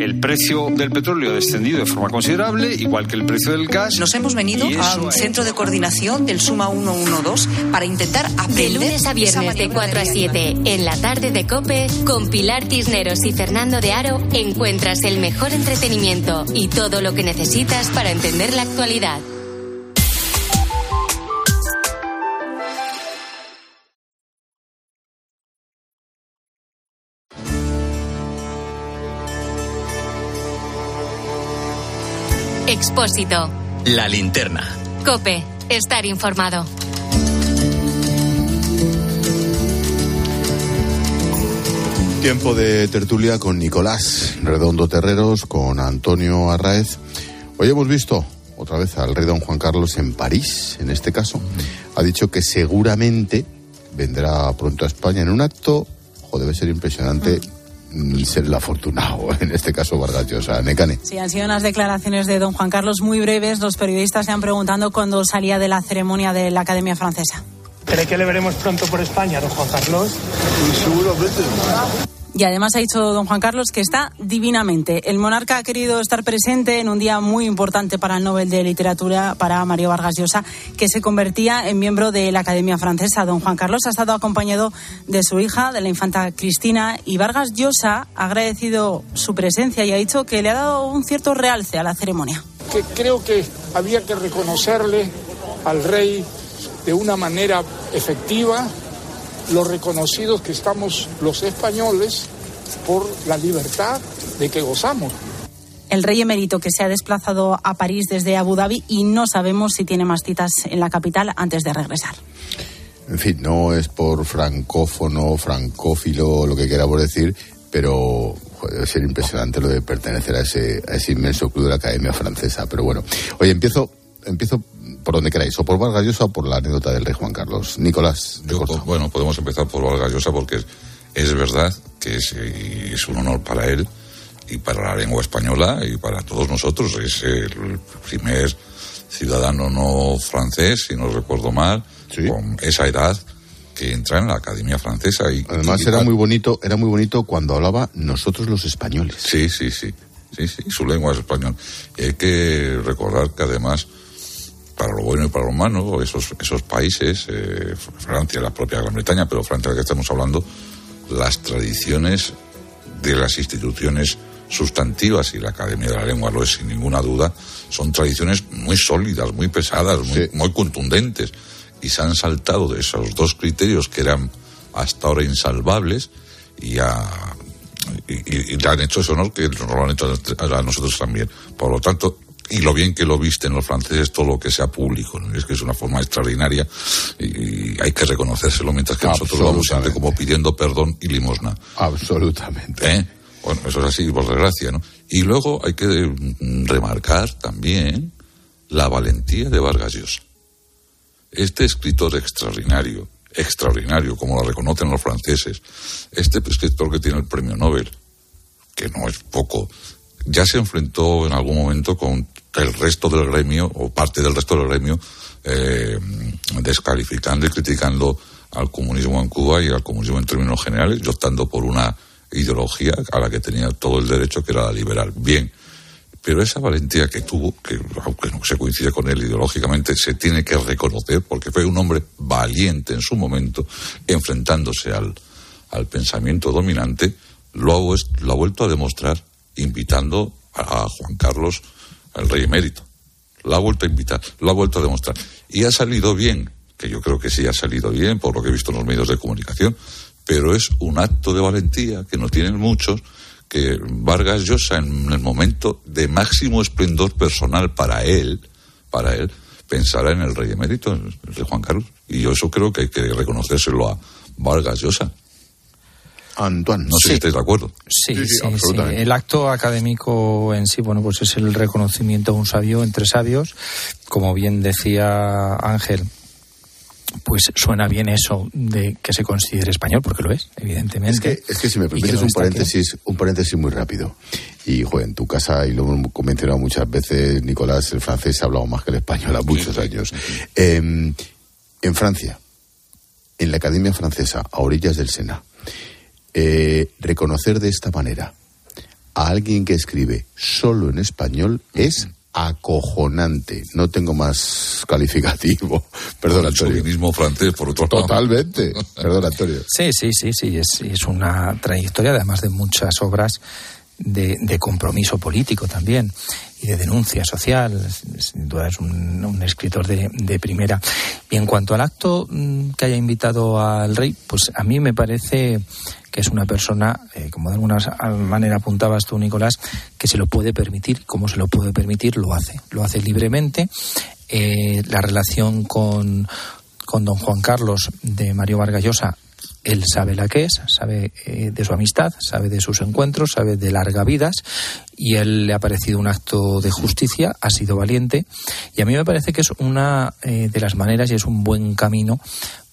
El precio del petróleo ha descendido de forma considerable, igual que el precio del gas. Nos hemos venido al centro de coordinación del Suma 112 para intentar aprender. De lunes a viernes de 4 a 7 en la tarde de Cope, con Pilar Tisneros y Fernando de Aro, encuentras el mejor entretenimiento y todo lo que necesitas para entender la actualidad. Expósito. La linterna. Cope. Estar informado. Tiempo de tertulia con Nicolás Redondo Terreros, con Antonio Arraez. Hoy hemos visto otra vez al rey don Juan Carlos en París, en este caso. Ha dicho que seguramente vendrá pronto a España en un acto, o debe ser impresionante mm, ser el afortunado, en este caso Vargas Llosa. Necane. Sí, han sido unas declaraciones de don Juan Carlos muy breves. Los periodistas se han preguntando cuándo salía de la ceremonia de la Academia Francesa. ¿Cree que le veremos pronto por España, don Juan Carlos? Seguramente. Y además ha dicho don Juan Carlos que está divinamente. El monarca ha querido estar presente en un día muy importante para el Nobel de Literatura, para Mario Vargas Llosa, que se convertía en miembro de la Academia Francesa. Don Juan Carlos ha estado acompañado de su hija, de la infanta Cristina, y Vargas Llosa ha agradecido su presencia y ha dicho que le ha dado un cierto realce a la ceremonia. Que creo que había que reconocerle al rey de una manera efectiva lo reconocidos que estamos los españoles por la libertad de que gozamos. El rey emérito que se ha desplazado a París desde Abu Dhabi y no sabemos si tiene más citas en la capital antes de regresar. En fin, no es por francófono, francófilo, lo que queramos decir, pero debe ser impresionante lo de pertenecer a ese, a ese inmenso club de la Academia Francesa. Pero bueno, oye, empiezo, empiezo por donde queráis, o por Vargas Llosa o por la anécdota del rey Juan Carlos. Nicolás. Yo, bueno, podemos empezar por Vargas Llosa porque es, verdad que es, es un honor para él y para la lengua española y para todos nosotros. Es el primer ciudadano no francés, si no recuerdo mal, con esa edad que entra en la Academia Francesa. Y, Además y- era muy bonito, era muy bonito cuando hablaba nosotros los españoles. Sí, sí, sí. Sí, sí, su lengua es español. Y hay que recordar que además, para lo bueno y para lo malo, esos, esos países, eh, Francia, la propia Gran Bretaña, pero Francia de la que estamos hablando, las tradiciones de las instituciones sustantivas, y la Academia de la Lengua lo es sin ninguna duda, son tradiciones muy sólidas, muy pesadas, muy, muy contundentes, y se han saltado de esos dos criterios que eran hasta ahora insalvables y a y, y- y le han hecho ese honor que nos lo han hecho a nosotros también. Por lo tanto, y lo bien que lo visten los franceses, todo lo que sea público, ¿no? es que es una forma extraordinaria y, y hay que reconocérselo, mientras que nosotros vamos siempre como pidiendo perdón y limosna. Absolutamente. ¿Eh? Bueno, eso es así, por desgracia, ¿no? Y luego hay que mm, remarcar también la valentía de Vargas Llosa. Este escritor extraordinario, extraordinario, como lo reconocen los franceses, este escritor que tiene el premio Nobel, que no es poco, ya se enfrentó en algún momento con el resto del gremio, o parte del resto del gremio, eh, descalificando y criticando al comunismo en Cuba y al comunismo en términos generales, y optando por una ideología a la que tenía todo el derecho, que era la liberal. Bien, pero esa valentía que tuvo, que aunque no se coincide con él ideológicamente, se tiene que reconocer porque fue un hombre valiente en su momento, enfrentándose al, al pensamiento dominante, lo ha, lo ha vuelto a demostrar invitando a Juan Carlos, al rey emérito. Lo ha vuelto a invitar, lo ha vuelto a demostrar. Y ha salido bien, que yo creo que sí ha salido bien, por lo que he visto en los medios de comunicación, pero es un acto de valentía que no tienen muchos, que Vargas Llosa en el momento de máximo esplendor personal para él, para él, pensará en el rey emérito, el rey Juan Carlos. Y yo eso creo que hay que reconocérselo a Vargas Llosa. Antoine, no sé si estáis de acuerdo. Sí, sí, sí. El acto académico en sí, bueno, pues es el reconocimiento a un sabio entre sabios. Como bien decía Ángel, pues suena bien eso de que se considere español, porque lo es, evidentemente. Es que, es que si me permites un paréntesis, un paréntesis muy rápido. Y, joder, en tu casa, y lo hemos mencionado muchas veces, Nicolás, el francés ha hablado más que el español a muchos años. Eh, en Francia, en la Academia Francesa, a orillas del Sena, eh, reconocer de esta manera a alguien que escribe solo en español es acojonante. No tengo más calificativo. Perdón, el Antonio. chauvinismo francés, por otro lado. Totalmente. Perdón, Antonio. Sí, sí, sí, sí, es, es una trayectoria, además de muchas obras de, de compromiso político también y de denuncia social. Sin duda es un, un escritor de, de primera. Y en cuanto al acto mm, que haya invitado al rey, pues a mí me parece que es una persona, eh, como de alguna manera apuntabas tú, Nicolás, que se lo puede permitir, como se lo puede permitir, lo hace. Lo hace libremente. Eh, la relación con, con don Juan Carlos de Mario Vargallosa él sabe la que es, sabe eh, de su amistad, sabe de sus encuentros, sabe de larga vidas y él le ha parecido un acto de justicia, ha sido valiente y a mí me parece que es una eh, de las maneras y es un buen camino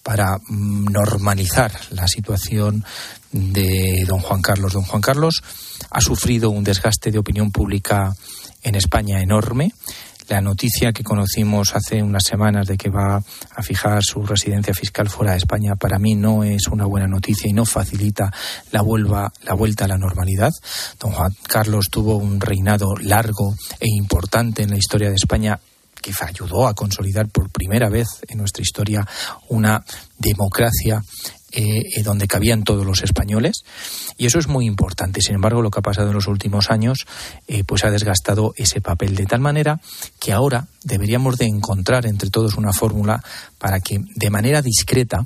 para mm, normalizar la situación de don Juan Carlos. Don Juan Carlos ha sufrido un desgaste de opinión pública en España enorme la noticia que conocimos hace unas semanas de que va a fijar su residencia fiscal fuera de España para mí no es una buena noticia y no facilita la, la vuelta a la normalidad. Don Juan Carlos tuvo un reinado largo e importante en la historia de España que ayudó a consolidar por primera vez en nuestra historia una democracia eh, eh, donde cabían todos los españoles y eso es muy importante. Sin embargo, lo que ha pasado en los últimos años eh, pues ha desgastado ese papel de tal manera que ahora deberíamos de encontrar entre todos una fórmula para que de manera discreta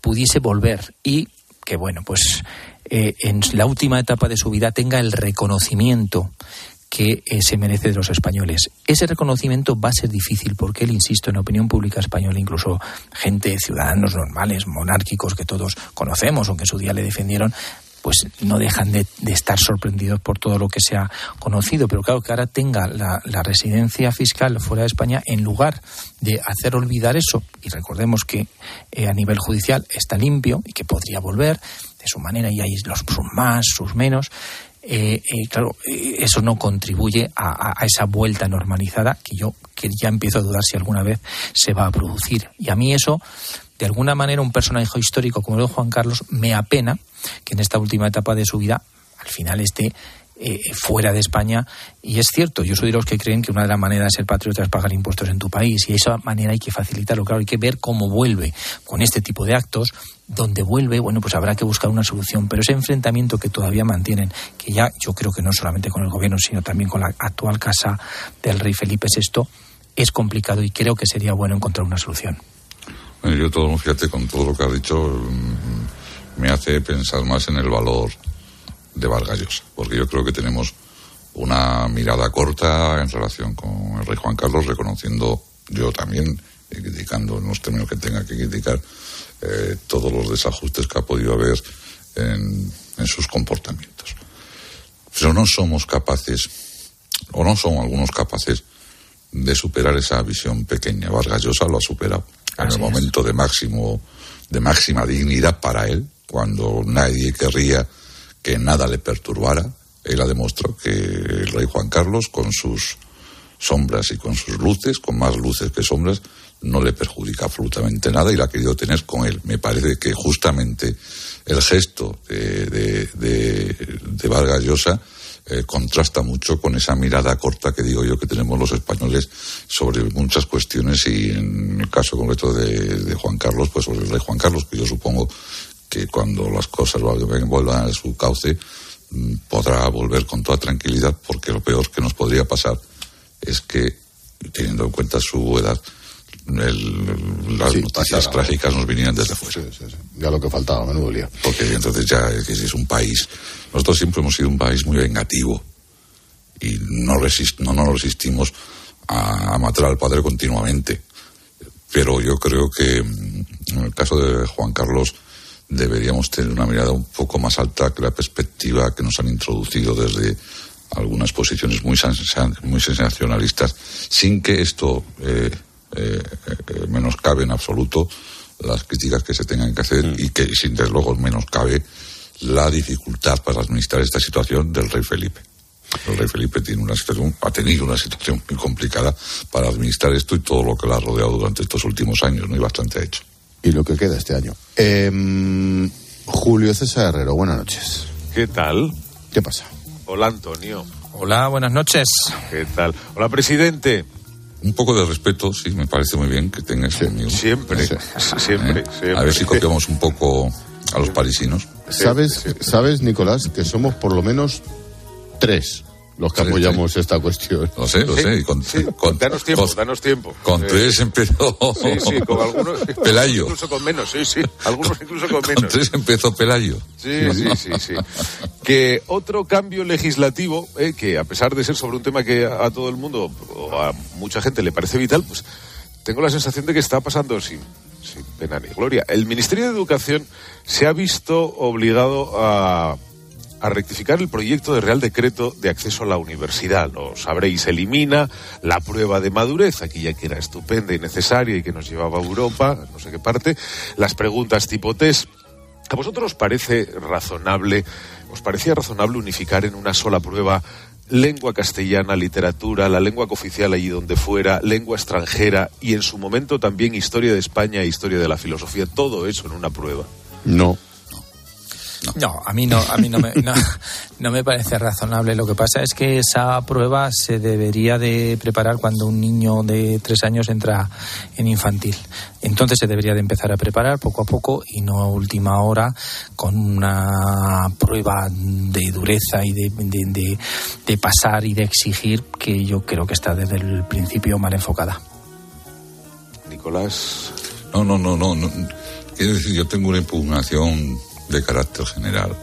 pudiese volver y que bueno pues en la última etapa de su vida tenga el reconocimiento que eh, se merece de los españoles. Ese reconocimiento va a ser difícil porque él, insisto, en opinión pública española, incluso gente, ciudadanos normales, monárquicos que todos conocemos, aunque en su día le defendieron, pues no dejan de, estar sorprendidos por todo lo que se ha conocido. Pero claro, que ahora tenga la, residencia fiscal fuera de España, en lugar de hacer olvidar eso, y recordemos que eh, a nivel judicial está limpio y que podría volver de su manera, y hay los sus más, sus menos, eh, eh, claro, eh, eso no contribuye a, esa vuelta normalizada que yo que ya empiezo a dudar si alguna vez se va a producir. Y a mí eso, de alguna manera, un personaje histórico como el de Juan Carlos, me apena que en esta última etapa de su vida, al final esté eh, fuera de España. Y es cierto, yo soy de los que creen que una de las maneras de ser patriota es pagar impuestos en tu país. Y esa manera hay que facilitarlo. Claro, hay que ver cómo vuelve con este tipo de actos. Donde vuelve, bueno, pues habrá que buscar una solución. Pero ese enfrentamiento que todavía mantienen, que ya yo creo que no solamente con el gobierno, sino también con la actual casa del rey Felipe VI, es complicado y creo que sería bueno encontrar una solución. yo todo, fíjate, con todo lo que has dicho, mm, me hace pensar más en el valor de Vargas Llosa, porque yo creo que tenemos una mirada corta en relación con el rey Juan Carlos, reconociendo yo también, y criticando en los términos que tenga que criticar, eh, todos los desajustes que ha podido haber en, sus comportamientos. Pero no somos capaces, o no son algunos capaces, de superar esa visión pequeña. Vargas Llosa lo ha superado en el momento de máximo, de máxima dignidad para él, cuando nadie querría que nada le perturbara. Él ha demostrado que el rey Juan Carlos, con sus sombras y con sus luces, con más luces que sombras, no le perjudica absolutamente nada y la ha querido tener con él. Me parece que justamente el gesto de, de, Vargas Llosa eh, contrasta mucho con esa mirada corta que digo yo que tenemos los españoles sobre muchas cuestiones y en el caso concreto de, Juan Carlos, pues sobre el rey Juan Carlos, que yo supongo que cuando las cosas vuelvan a su cauce mm, podrá volver con toda tranquilidad porque lo peor que nos podría pasar es que teniendo en cuenta su edad las noticias trágicas nos vinieran desde fuera. ya lo que faltaba, menudo lío. Porque entonces ya es, es un país. Nosotros siempre hemos sido un país muy vengativo y no, resist, no nos resistimos a, a, matar al padre continuamente. Pero yo creo que mm, en el caso de Juan Carlos deberíamos tener una mirada un poco más alta que la perspectiva que nos han introducido desde algunas posiciones muy, muy sensacionalistas, sin que esto eh, eh, eh, menoscabe en absoluto las críticas que se tengan que hacer mm. y que, sin desde luego, menoscabe la dificultad para administrar esta situación del rey Felipe. El rey Felipe tiene una situación, ha tenido una situación muy complicada para administrar esto y todo lo que lo ha rodeado durante estos últimos años, ¿no? Y bastante hecho y lo que queda este año. Em, Julio César Herrero, buenas noches. ¿Qué tal? ¿Qué pasa? Hola, Antonio. Hola, buenas noches. ¿Qué tal? Hola, presidente. Un poco de respeto, sí, me parece muy bien que tengas conmigo. Siempre, siempre, ¿Eh? A ver si copiamos un poco a los parisinos. ¿Sabes, ¿Sabes, Nicolás, que somos por lo menos tres los que apoyamos esta cuestión. Lo sé, lo Sí, sé. y con, sí, con- danos tiempo, con- danos tiempo. Con Eh, tres empezó. Sí, sí, con algunos. Pelayo. Incluso con menos, sí, sí. Algunos incluso con Con menos. tres empezó Pelayo. Sí, sí, sí, sí. Que otro cambio legislativo, eh, que a pesar de ser sobre un tema que a, a todo el mundo o a mucha gente le parece vital, pues tengo la sensación de que está pasando sin, sin pena ni gloria. El Ministerio de Educación se ha visto obligado a, a rectificar el proyecto de Real Decreto de acceso a la universidad. Lo sabréis, elimina la prueba de madurez, aquella que era estupenda y necesaria y que nos llevaba a Europa, no sé qué parte, las preguntas tipo test. ¿A vosotros os parece razonable, os parecía razonable unificar en una sola prueba lengua castellana, literatura, la lengua cooficial allí donde fuera, lengua extranjera y en su momento también historia de España e historia de la filosofía, todo eso en una prueba? No. No, a mí no, a mí no me, no, no me parece razonable. Lo que pasa es que esa prueba se debería de preparar cuando un niño de tres años entra en infantil. Entonces se debería de empezar a preparar poco a poco y no a última hora con una prueba de dureza y de, de, de- de pasar y de exigir que yo creo que está desde el principio mal enfocada. Nicolás. No, no, no, no. no. Quiero decir, yo tengo una impugnación de carácter general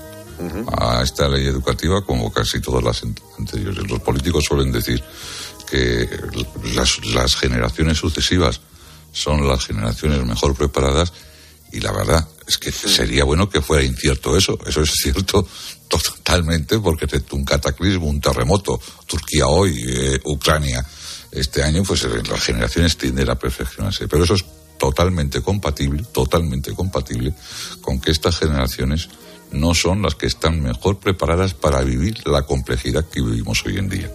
a esta ley educativa como casi todas las ant- anteriores. Los políticos suelen decir que las, las generaciones sucesivas son las generaciones mejor preparadas y la verdad es que sería bueno que fuera incierto eso. Eso es cierto totalmente porque es un cataclismo, un terremoto, Turquía hoy, eh, Ucrania este año, pues las generaciones tienden a perfeccionarse. Pero eso es totalmente compatible, totalmente compatible con que estas generaciones no son las que están mejor preparadas para vivir la complejidad que vivimos hoy en día.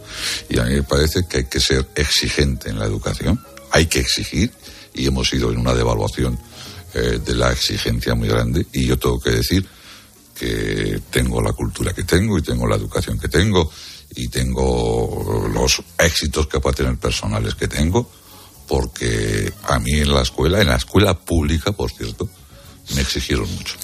Y a mí me parece que hay que ser exigente en la educación, hay que exigir, y hemos ido en una devaluación eh, de la exigencia muy grande, y yo tengo que decir que tengo la cultura que tengo y tengo la educación que tengo y tengo los éxitos que pueda tener personales que tengo, porque a mí en la escuela, en la escuela pública, por cierto, me exigieron mucho.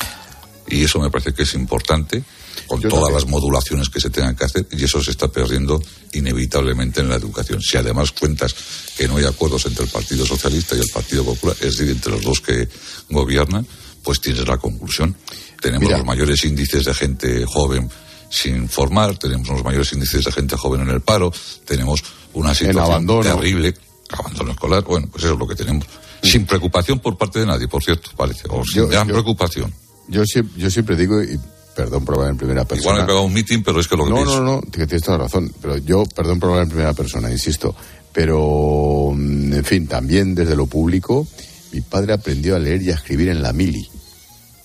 Y eso me parece que es importante, con Yo todas también. las modulaciones que se tengan que hacer, y eso se está perdiendo inevitablemente en la educación. Si además cuentas que no hay acuerdos entre el Partido Socialista y el Partido Popular, es decir, entre los dos que gobiernan, pues tienes la conclusión. Tenemos Mira. los mayores índices de gente joven sin formar, tenemos los mayores índices de gente joven en el paro, tenemos una situación terrible, abandono escolar, bueno, pues eso es lo que tenemos. Sin preocupación por parte de nadie, por cierto, parece, o sin Yo- gran yo- preocupación. Yo, siem- yo siempre digo, y perdón por hablar en primera persona. Igual he pegado un mitin, pero es que lo que No, pienso. no, no, que tienes toda la razón. Pero yo, perdón por hablar en primera persona, insisto. Pero, mm, en fin, también desde lo público, mi padre aprendió a leer y a escribir en la mili.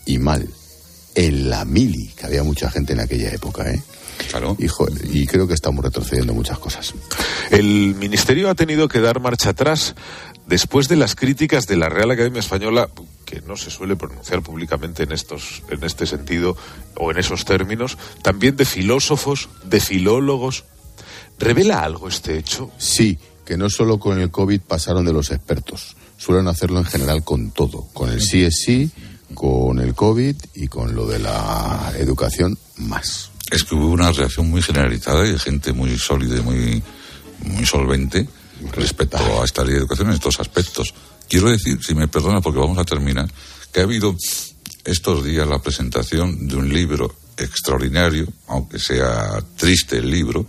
Y mal. En la mili, que había mucha gente en aquella época, ¿eh? Claro. Hijo, y creo que estamos retrocediendo muchas cosas. El Ministerio ha tenido que dar marcha atrás después de las críticas de la Real Academia Española, que no se suele pronunciar públicamente en, estos, en este sentido o en esos términos, también de filósofos, de filólogos. ¿Revela algo este hecho? Sí, que no solo con el COVID pasaron de los expertos. Suelen hacerlo en general con todo. Con el sí es sí, con el COVID y con lo de la educación más. Es que hubo una reacción muy generalizada y de gente muy sólida y muy, muy solvente respecto a esta ley de educación en estos aspectos. Quiero decir, si me perdona porque vamos a terminar, que ha habido estos días la presentación de un libro extraordinario, aunque sea triste el libro,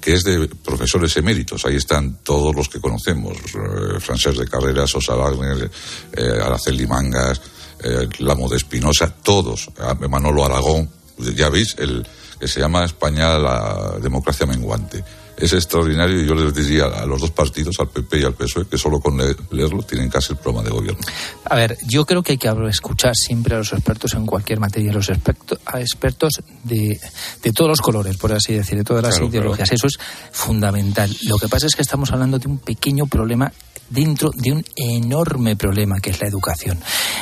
que es de profesores eméritos. Ahí están todos los que conocemos, eh, Francés de Carrera, Sosa Wagner, eh, Araceli Mangas, eh, Lamo de Espinosa, todos, Manolo Aragón, ya veis, el que se llama España la democracia menguante. Es extraordinario y yo les diría a los dos partidos, al PP y al PSOE, que solo con le- leerlo tienen casi el programa de gobierno. A ver, yo creo que hay que escuchar siempre a los expertos en cualquier materia, los experto- a expertos de, de todos los colores, por así decir, de todas las Claro, ideologías. Eso es fundamental. Lo que pasa es que estamos hablando de un pequeño problema dentro de un enorme problema que es la educación.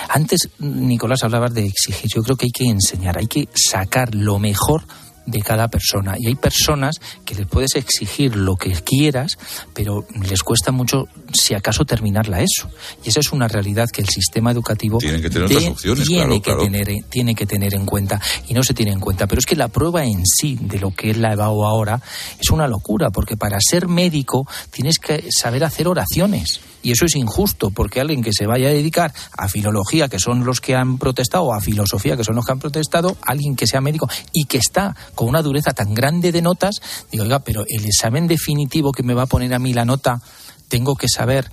Antes, Nicolás, hablabas de exigir. Yo creo que hay que enseñar, hay que sacar lo mejor de cada persona. Y hay personas que les puedes exigir lo que quieras, pero les cuesta mucho, si acaso, terminar la ESO. Y esa es una realidad que el sistema educativo tiene que tener otras opciones, tiene, claro, que claro. Tener, tiene que tener en cuenta. Y no se tiene en cuenta. Pero es que la prueba en sí de lo que es la EBAU ahora es una locura, porque para ser médico tienes que saber hacer oraciones. Y eso es injusto, porque alguien que se vaya a dedicar a filología, que son los que han protestado, o a filosofía, que son los que han protestado, alguien que sea médico y que está con una dureza tan grande de notas, digo, oiga, pero el examen definitivo que me va a poner a mí la nota, tengo que saber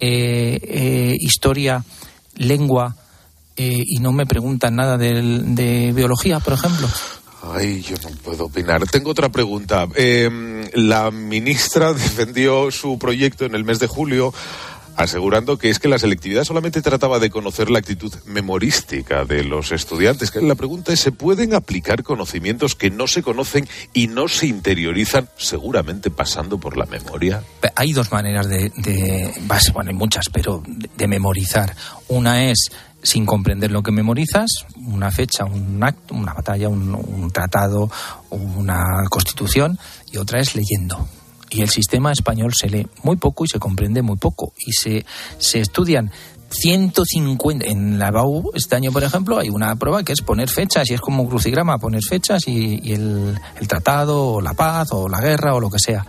eh, eh, historia, lengua, eh, y no me preguntan nada de, de biología, por ejemplo. Ay, yo no puedo opinar. Tengo otra pregunta. Eh, la ministra defendió su proyecto en el mes de julio asegurando que es que la selectividad solamente trataba de conocer la actitud memorística de los estudiantes. La pregunta es, ¿se pueden aplicar conocimientos que no se conocen y no se interiorizan, seguramente pasando por la memoria? Hay dos maneras de, de bueno, hay muchas, pero de, de memorizar. Una es sin comprender lo que memorizas, una fecha, un acto, una batalla, un, un, tratado, una constitución, y otra es leyendo. Y el sistema español se lee muy poco y se comprende muy poco. Y se, se estudian 150. En la BAU este año, por ejemplo, hay una prueba que es poner fechas y es como un crucigrama, poner fechas y, y el, el tratado, o la paz, o la guerra, o lo que sea.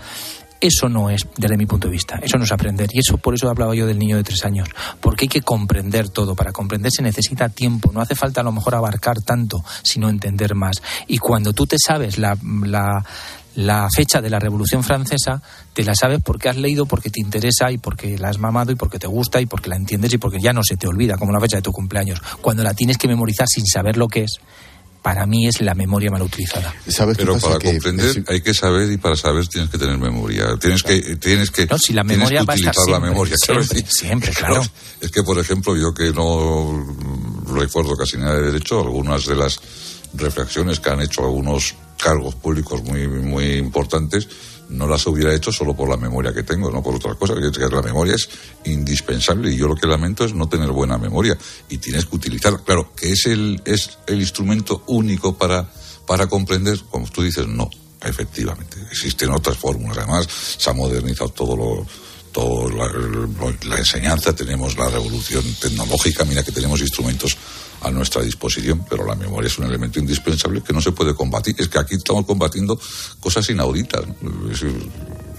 Eso no es, desde mi punto de vista, eso no es aprender. Y eso por eso hablaba yo del niño de tres años. Porque hay que comprender todo. Para comprender se necesita tiempo. No hace falta a lo mejor abarcar tanto, sino entender más. Y cuando tú te sabes la, la, la fecha de la Revolución Francesa, te la sabes porque has leído, porque te interesa y porque la has mamado y porque te gusta y porque la entiendes y porque ya no se te olvida, como la fecha de tu cumpleaños. Cuando la tienes que memorizar sin saber lo que es, para mí es la memoria mal utilizada. ¿Sabes Pero qué pasa? para que comprender es- hay que saber y para saber tienes que tener memoria. Tienes que tienes que No, si la tienes memoria que va a estar utilizar la siempre, memoria. claro, siempre, sí. siempre, claro. Es que por ejemplo yo que no recuerdo casi nada de derecho, algunas de las reflexiones que han hecho algunos cargos públicos muy muy importantes no las hubiera hecho solo por la memoria que tengo, no por otra cosa, que la memoria es indispensable y yo lo que lamento es no tener buena memoria y tienes que utilizarla. Claro, que es el, es el instrumento único para, para comprender, como tú dices, no, efectivamente. Existen otras fórmulas, además se ha modernizado todo lo, todo la, la enseñanza, tenemos la revolución tecnológica, mira que tenemos instrumentos a nuestra disposición, pero la memoria es un elemento indispensable que no se puede combatir. Es que aquí estamos combatiendo cosas inauditas. ¿no? Es-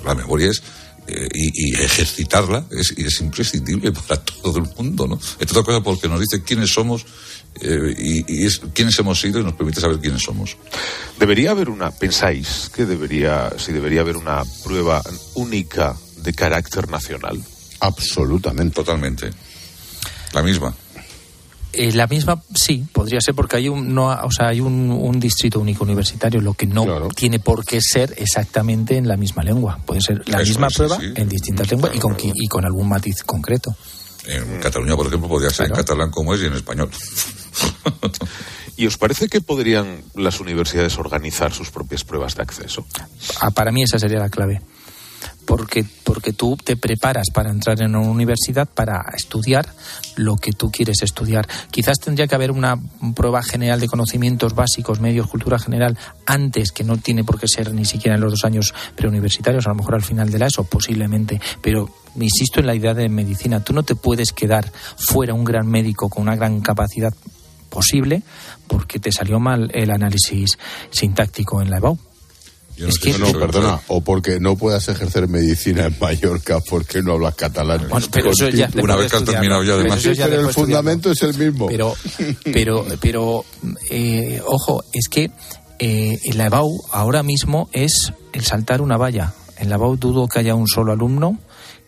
la memoria es eh, y, y ejercitarla es, y es imprescindible para todo el mundo, ¿no? Entre otras cosas porque nos dice quiénes somos eh, y, y es quiénes hemos sido y nos permite saber quiénes somos. ¿Debería haber una, pensáis que debería, si debería haber una prueba única de carácter nacional? Absolutamente. Totalmente. La misma. Eh, la misma, sí, podría ser porque hay un, no, o sea, hay un, un distrito único universitario, lo que no tiene por qué ser exactamente en la misma lengua. Puede ser la Eso misma es, prueba sí. en distintas lenguas y, con, y con algún matiz concreto. En Cataluña, por ejemplo, podría ser en catalán como es y en español. ¿Y os parece que podrían las universidades organizar sus propias pruebas de acceso? Ah, para mí esa sería la clave. Porque, porque tú te preparas para entrar en una universidad para estudiar lo que tú quieres estudiar. Quizás tendría que haber una prueba general de conocimientos básicos, medios, cultura general, antes, que no tiene por qué ser ni siquiera en los dos años preuniversitarios, a lo mejor al final de la ESO, posiblemente. Pero insisto en la idea de medicina. Tú no te puedes quedar fuera un gran médico con una gran capacidad posible porque te salió mal el análisis sintáctico en la EBAU. Es que no, perdona, o porque no puedas ejercer medicina en Mallorca porque no hablas catalán. Bueno, pero eso ya Una vez que has terminado ya, además. Sí, pero el fundamento es el mismo. Pero, pero, pero, eh, ojo, es que eh, la EBAU ahora mismo es el saltar una valla. En la EBAU dudo que haya un solo alumno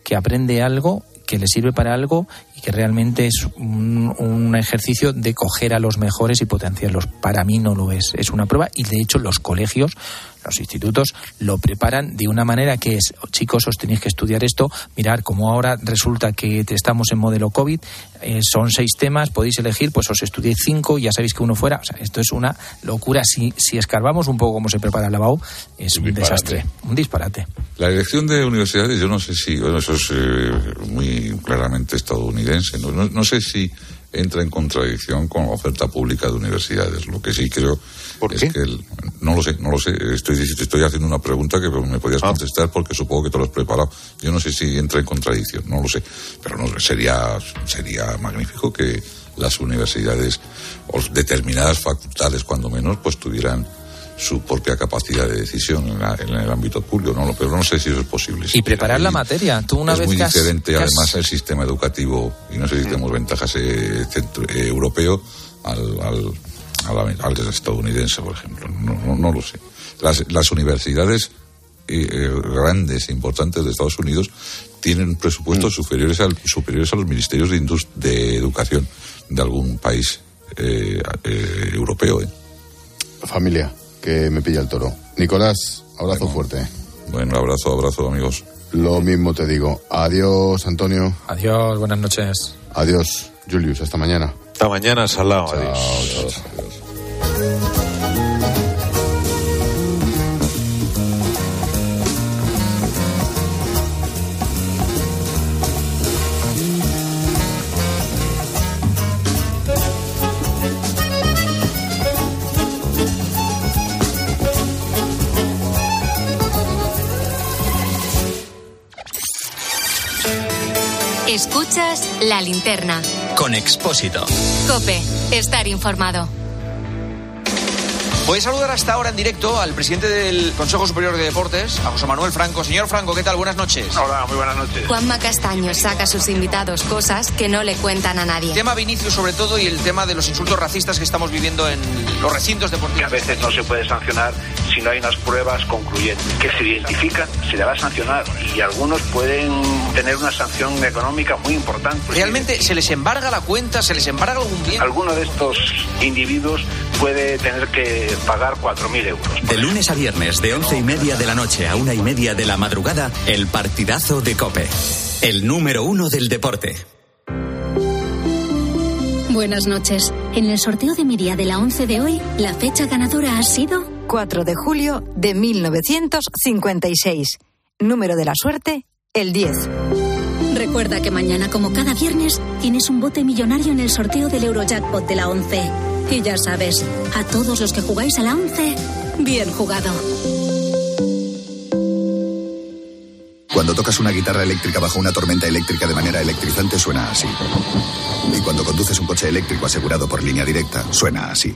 que aprende algo que le sirve para algo y que realmente es un, un ejercicio de coger a los mejores y potenciarlos. Para mí no lo es. Es una prueba y de hecho los colegios, los institutos lo preparan de una manera que es, "Oh, chicos, os tenéis que estudiar esto, mirar como ahora resulta que estamos en modelo COVID, eh, son seis temas, podéis elegir, pues os estudiéis cinco y ya sabéis que uno fuera. O sea, esto es una locura. Si, si escarbamos un poco cómo se prepara la BAU, es un, desastre, un disparate. La elección de universidades, yo no sé si, bueno, eso es eh, muy claramente estadounidense, no, No- no sé si entra en contradicción con la oferta pública de universidades. Lo que sí creo es que el- no lo sé, no lo sé. Estoy, estoy haciendo una pregunta que me podías contestar porque supongo que te lo has preparado. Yo no sé si entra en contradicción, no lo sé. Pero no, sería, sería magnífico que las universidades o determinadas facultades, cuando menos, pues tuvieran su propia capacidad de decisión en, la- en el ámbito público, ¿no? pero no sé si eso es posible. Y preparar la materia. Tú una es vez muy has- diferente has- además el sistema educativo y no sé si tenemos ventajas eh, centro- eh, europeo al, al, al- al estadounidense por ejemplo no, no, no lo sé las, las universidades eh, eh, grandes e importantes de Estados Unidos tienen presupuestos superiores al superiores a los ministerios de, indus- de educación de algún país eh, eh, europeo ¿eh? Familia, que me pilla el toro. Nicolás, abrazo fuerte. bueno abrazo abrazo amigos Lo mismo te digo. Adiós, Antonio. Adiós, buenas noches. Adiós, Julius. Hasta mañana. Hasta mañana, Salao. Adiós. chao. Escuchas la linterna. Con Expósito. Cope, estar informado. Voy a saludar hasta ahora en directo al presidente del Consejo Superior de Deportes, a José Manuel Franco. Señor Franco, ¿qué tal? Buenas noches. Hola, muy buenas noches. Juanma Castaño saca a sus invitados cosas que no le cuentan a nadie. El tema Vinicius sobre todo y el tema de los insultos racistas que estamos viviendo en los recintos Que a deportivos. veces no se puede sancionar si no hay unas pruebas concluyentes. Que se identifican, se le va a sancionar. Y algunos pueden tener una sanción económica muy importante. Realmente se les embarga la cuenta, se les embarga algún bien. Alguno de estos individuos puede tener que pagar 4.000 euros. De lunes a viernes, de once y media de la noche a una y media de la madrugada, el partidazo de Cope. El número uno del deporte. Buenas noches. En el sorteo de mi día de la 11 de hoy, la fecha ganadora ha sido 4 de julio de 1956. Número de la suerte, el 10. Recuerda que mañana, como cada viernes, tienes un bote millonario en el sorteo del Eurojackpot de la 11. Y ya sabes, a todos los que jugáis a la 11, bien jugado. Cuando tocas una guitarra eléctrica bajo una tormenta eléctrica de manera electrizante suena así. Y cuando conduces un coche eléctrico asegurado por línea directa, suena así.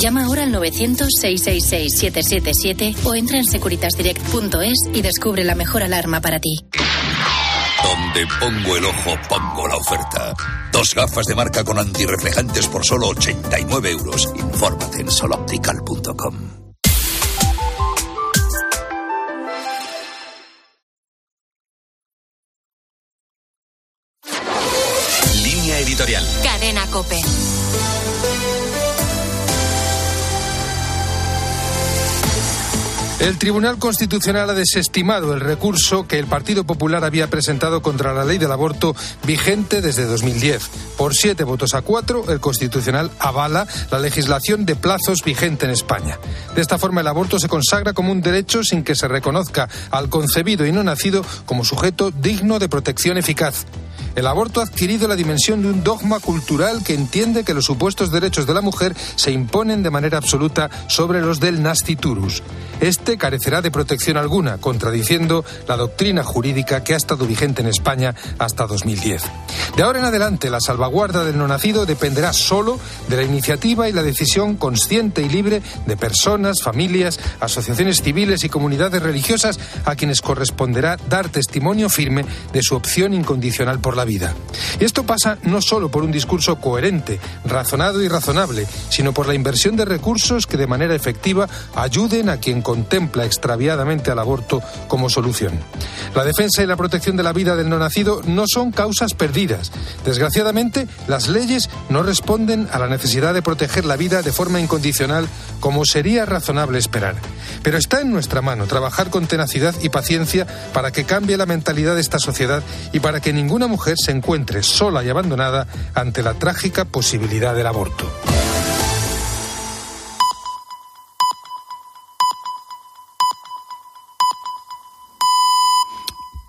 Llama ahora al 900-666-777 o entra en securitasdirect.es y descubre la mejor alarma para ti. Donde pongo el ojo, pongo la oferta. Dos gafas de marca con antirreflejantes por solo 89 euros. Infórmate en soloptical.com. Línea editorial. Cadena Cope. El Tribunal Constitucional ha desestimado el recurso que el Partido Popular había presentado contra la ley del aborto vigente desde 2010. Por siete votos a cuatro, el Constitucional avala la legislación de plazos vigente en España. De esta forma, el aborto se consagra como un derecho sin que se reconozca al concebido y no nacido como sujeto digno de protección eficaz. El aborto ha adquirido la dimensión de un dogma cultural que entiende que los supuestos derechos de la mujer se imponen de manera absoluta sobre los del nasciturus. Este carecerá de protección alguna, contradiciendo la doctrina jurídica que ha estado vigente en España hasta 2010. De ahora en adelante, la salvaguarda del no nacido dependerá solo de la iniciativa y la decisión consciente y libre de personas, familias, asociaciones civiles y comunidades religiosas a quienes corresponderá dar testimonio firme de su opción incondicional por la vida. Y esto pasa no solo por un discurso coherente, razonado y razonable, sino por la inversión de recursos que de manera efectiva ayuden a quien contempla extraviadamente al aborto como solución. La defensa y la protección de la vida del no nacido no son causas perdidas. Desgraciadamente, las leyes no responden a la necesidad de proteger la vida de forma incondicional como sería razonable esperar. Pero está en nuestra mano trabajar con tenacidad y paciencia para que cambie la mentalidad de esta sociedad y para que ninguna se encuentre sola y abandonada ante la trágica posibilidad del aborto.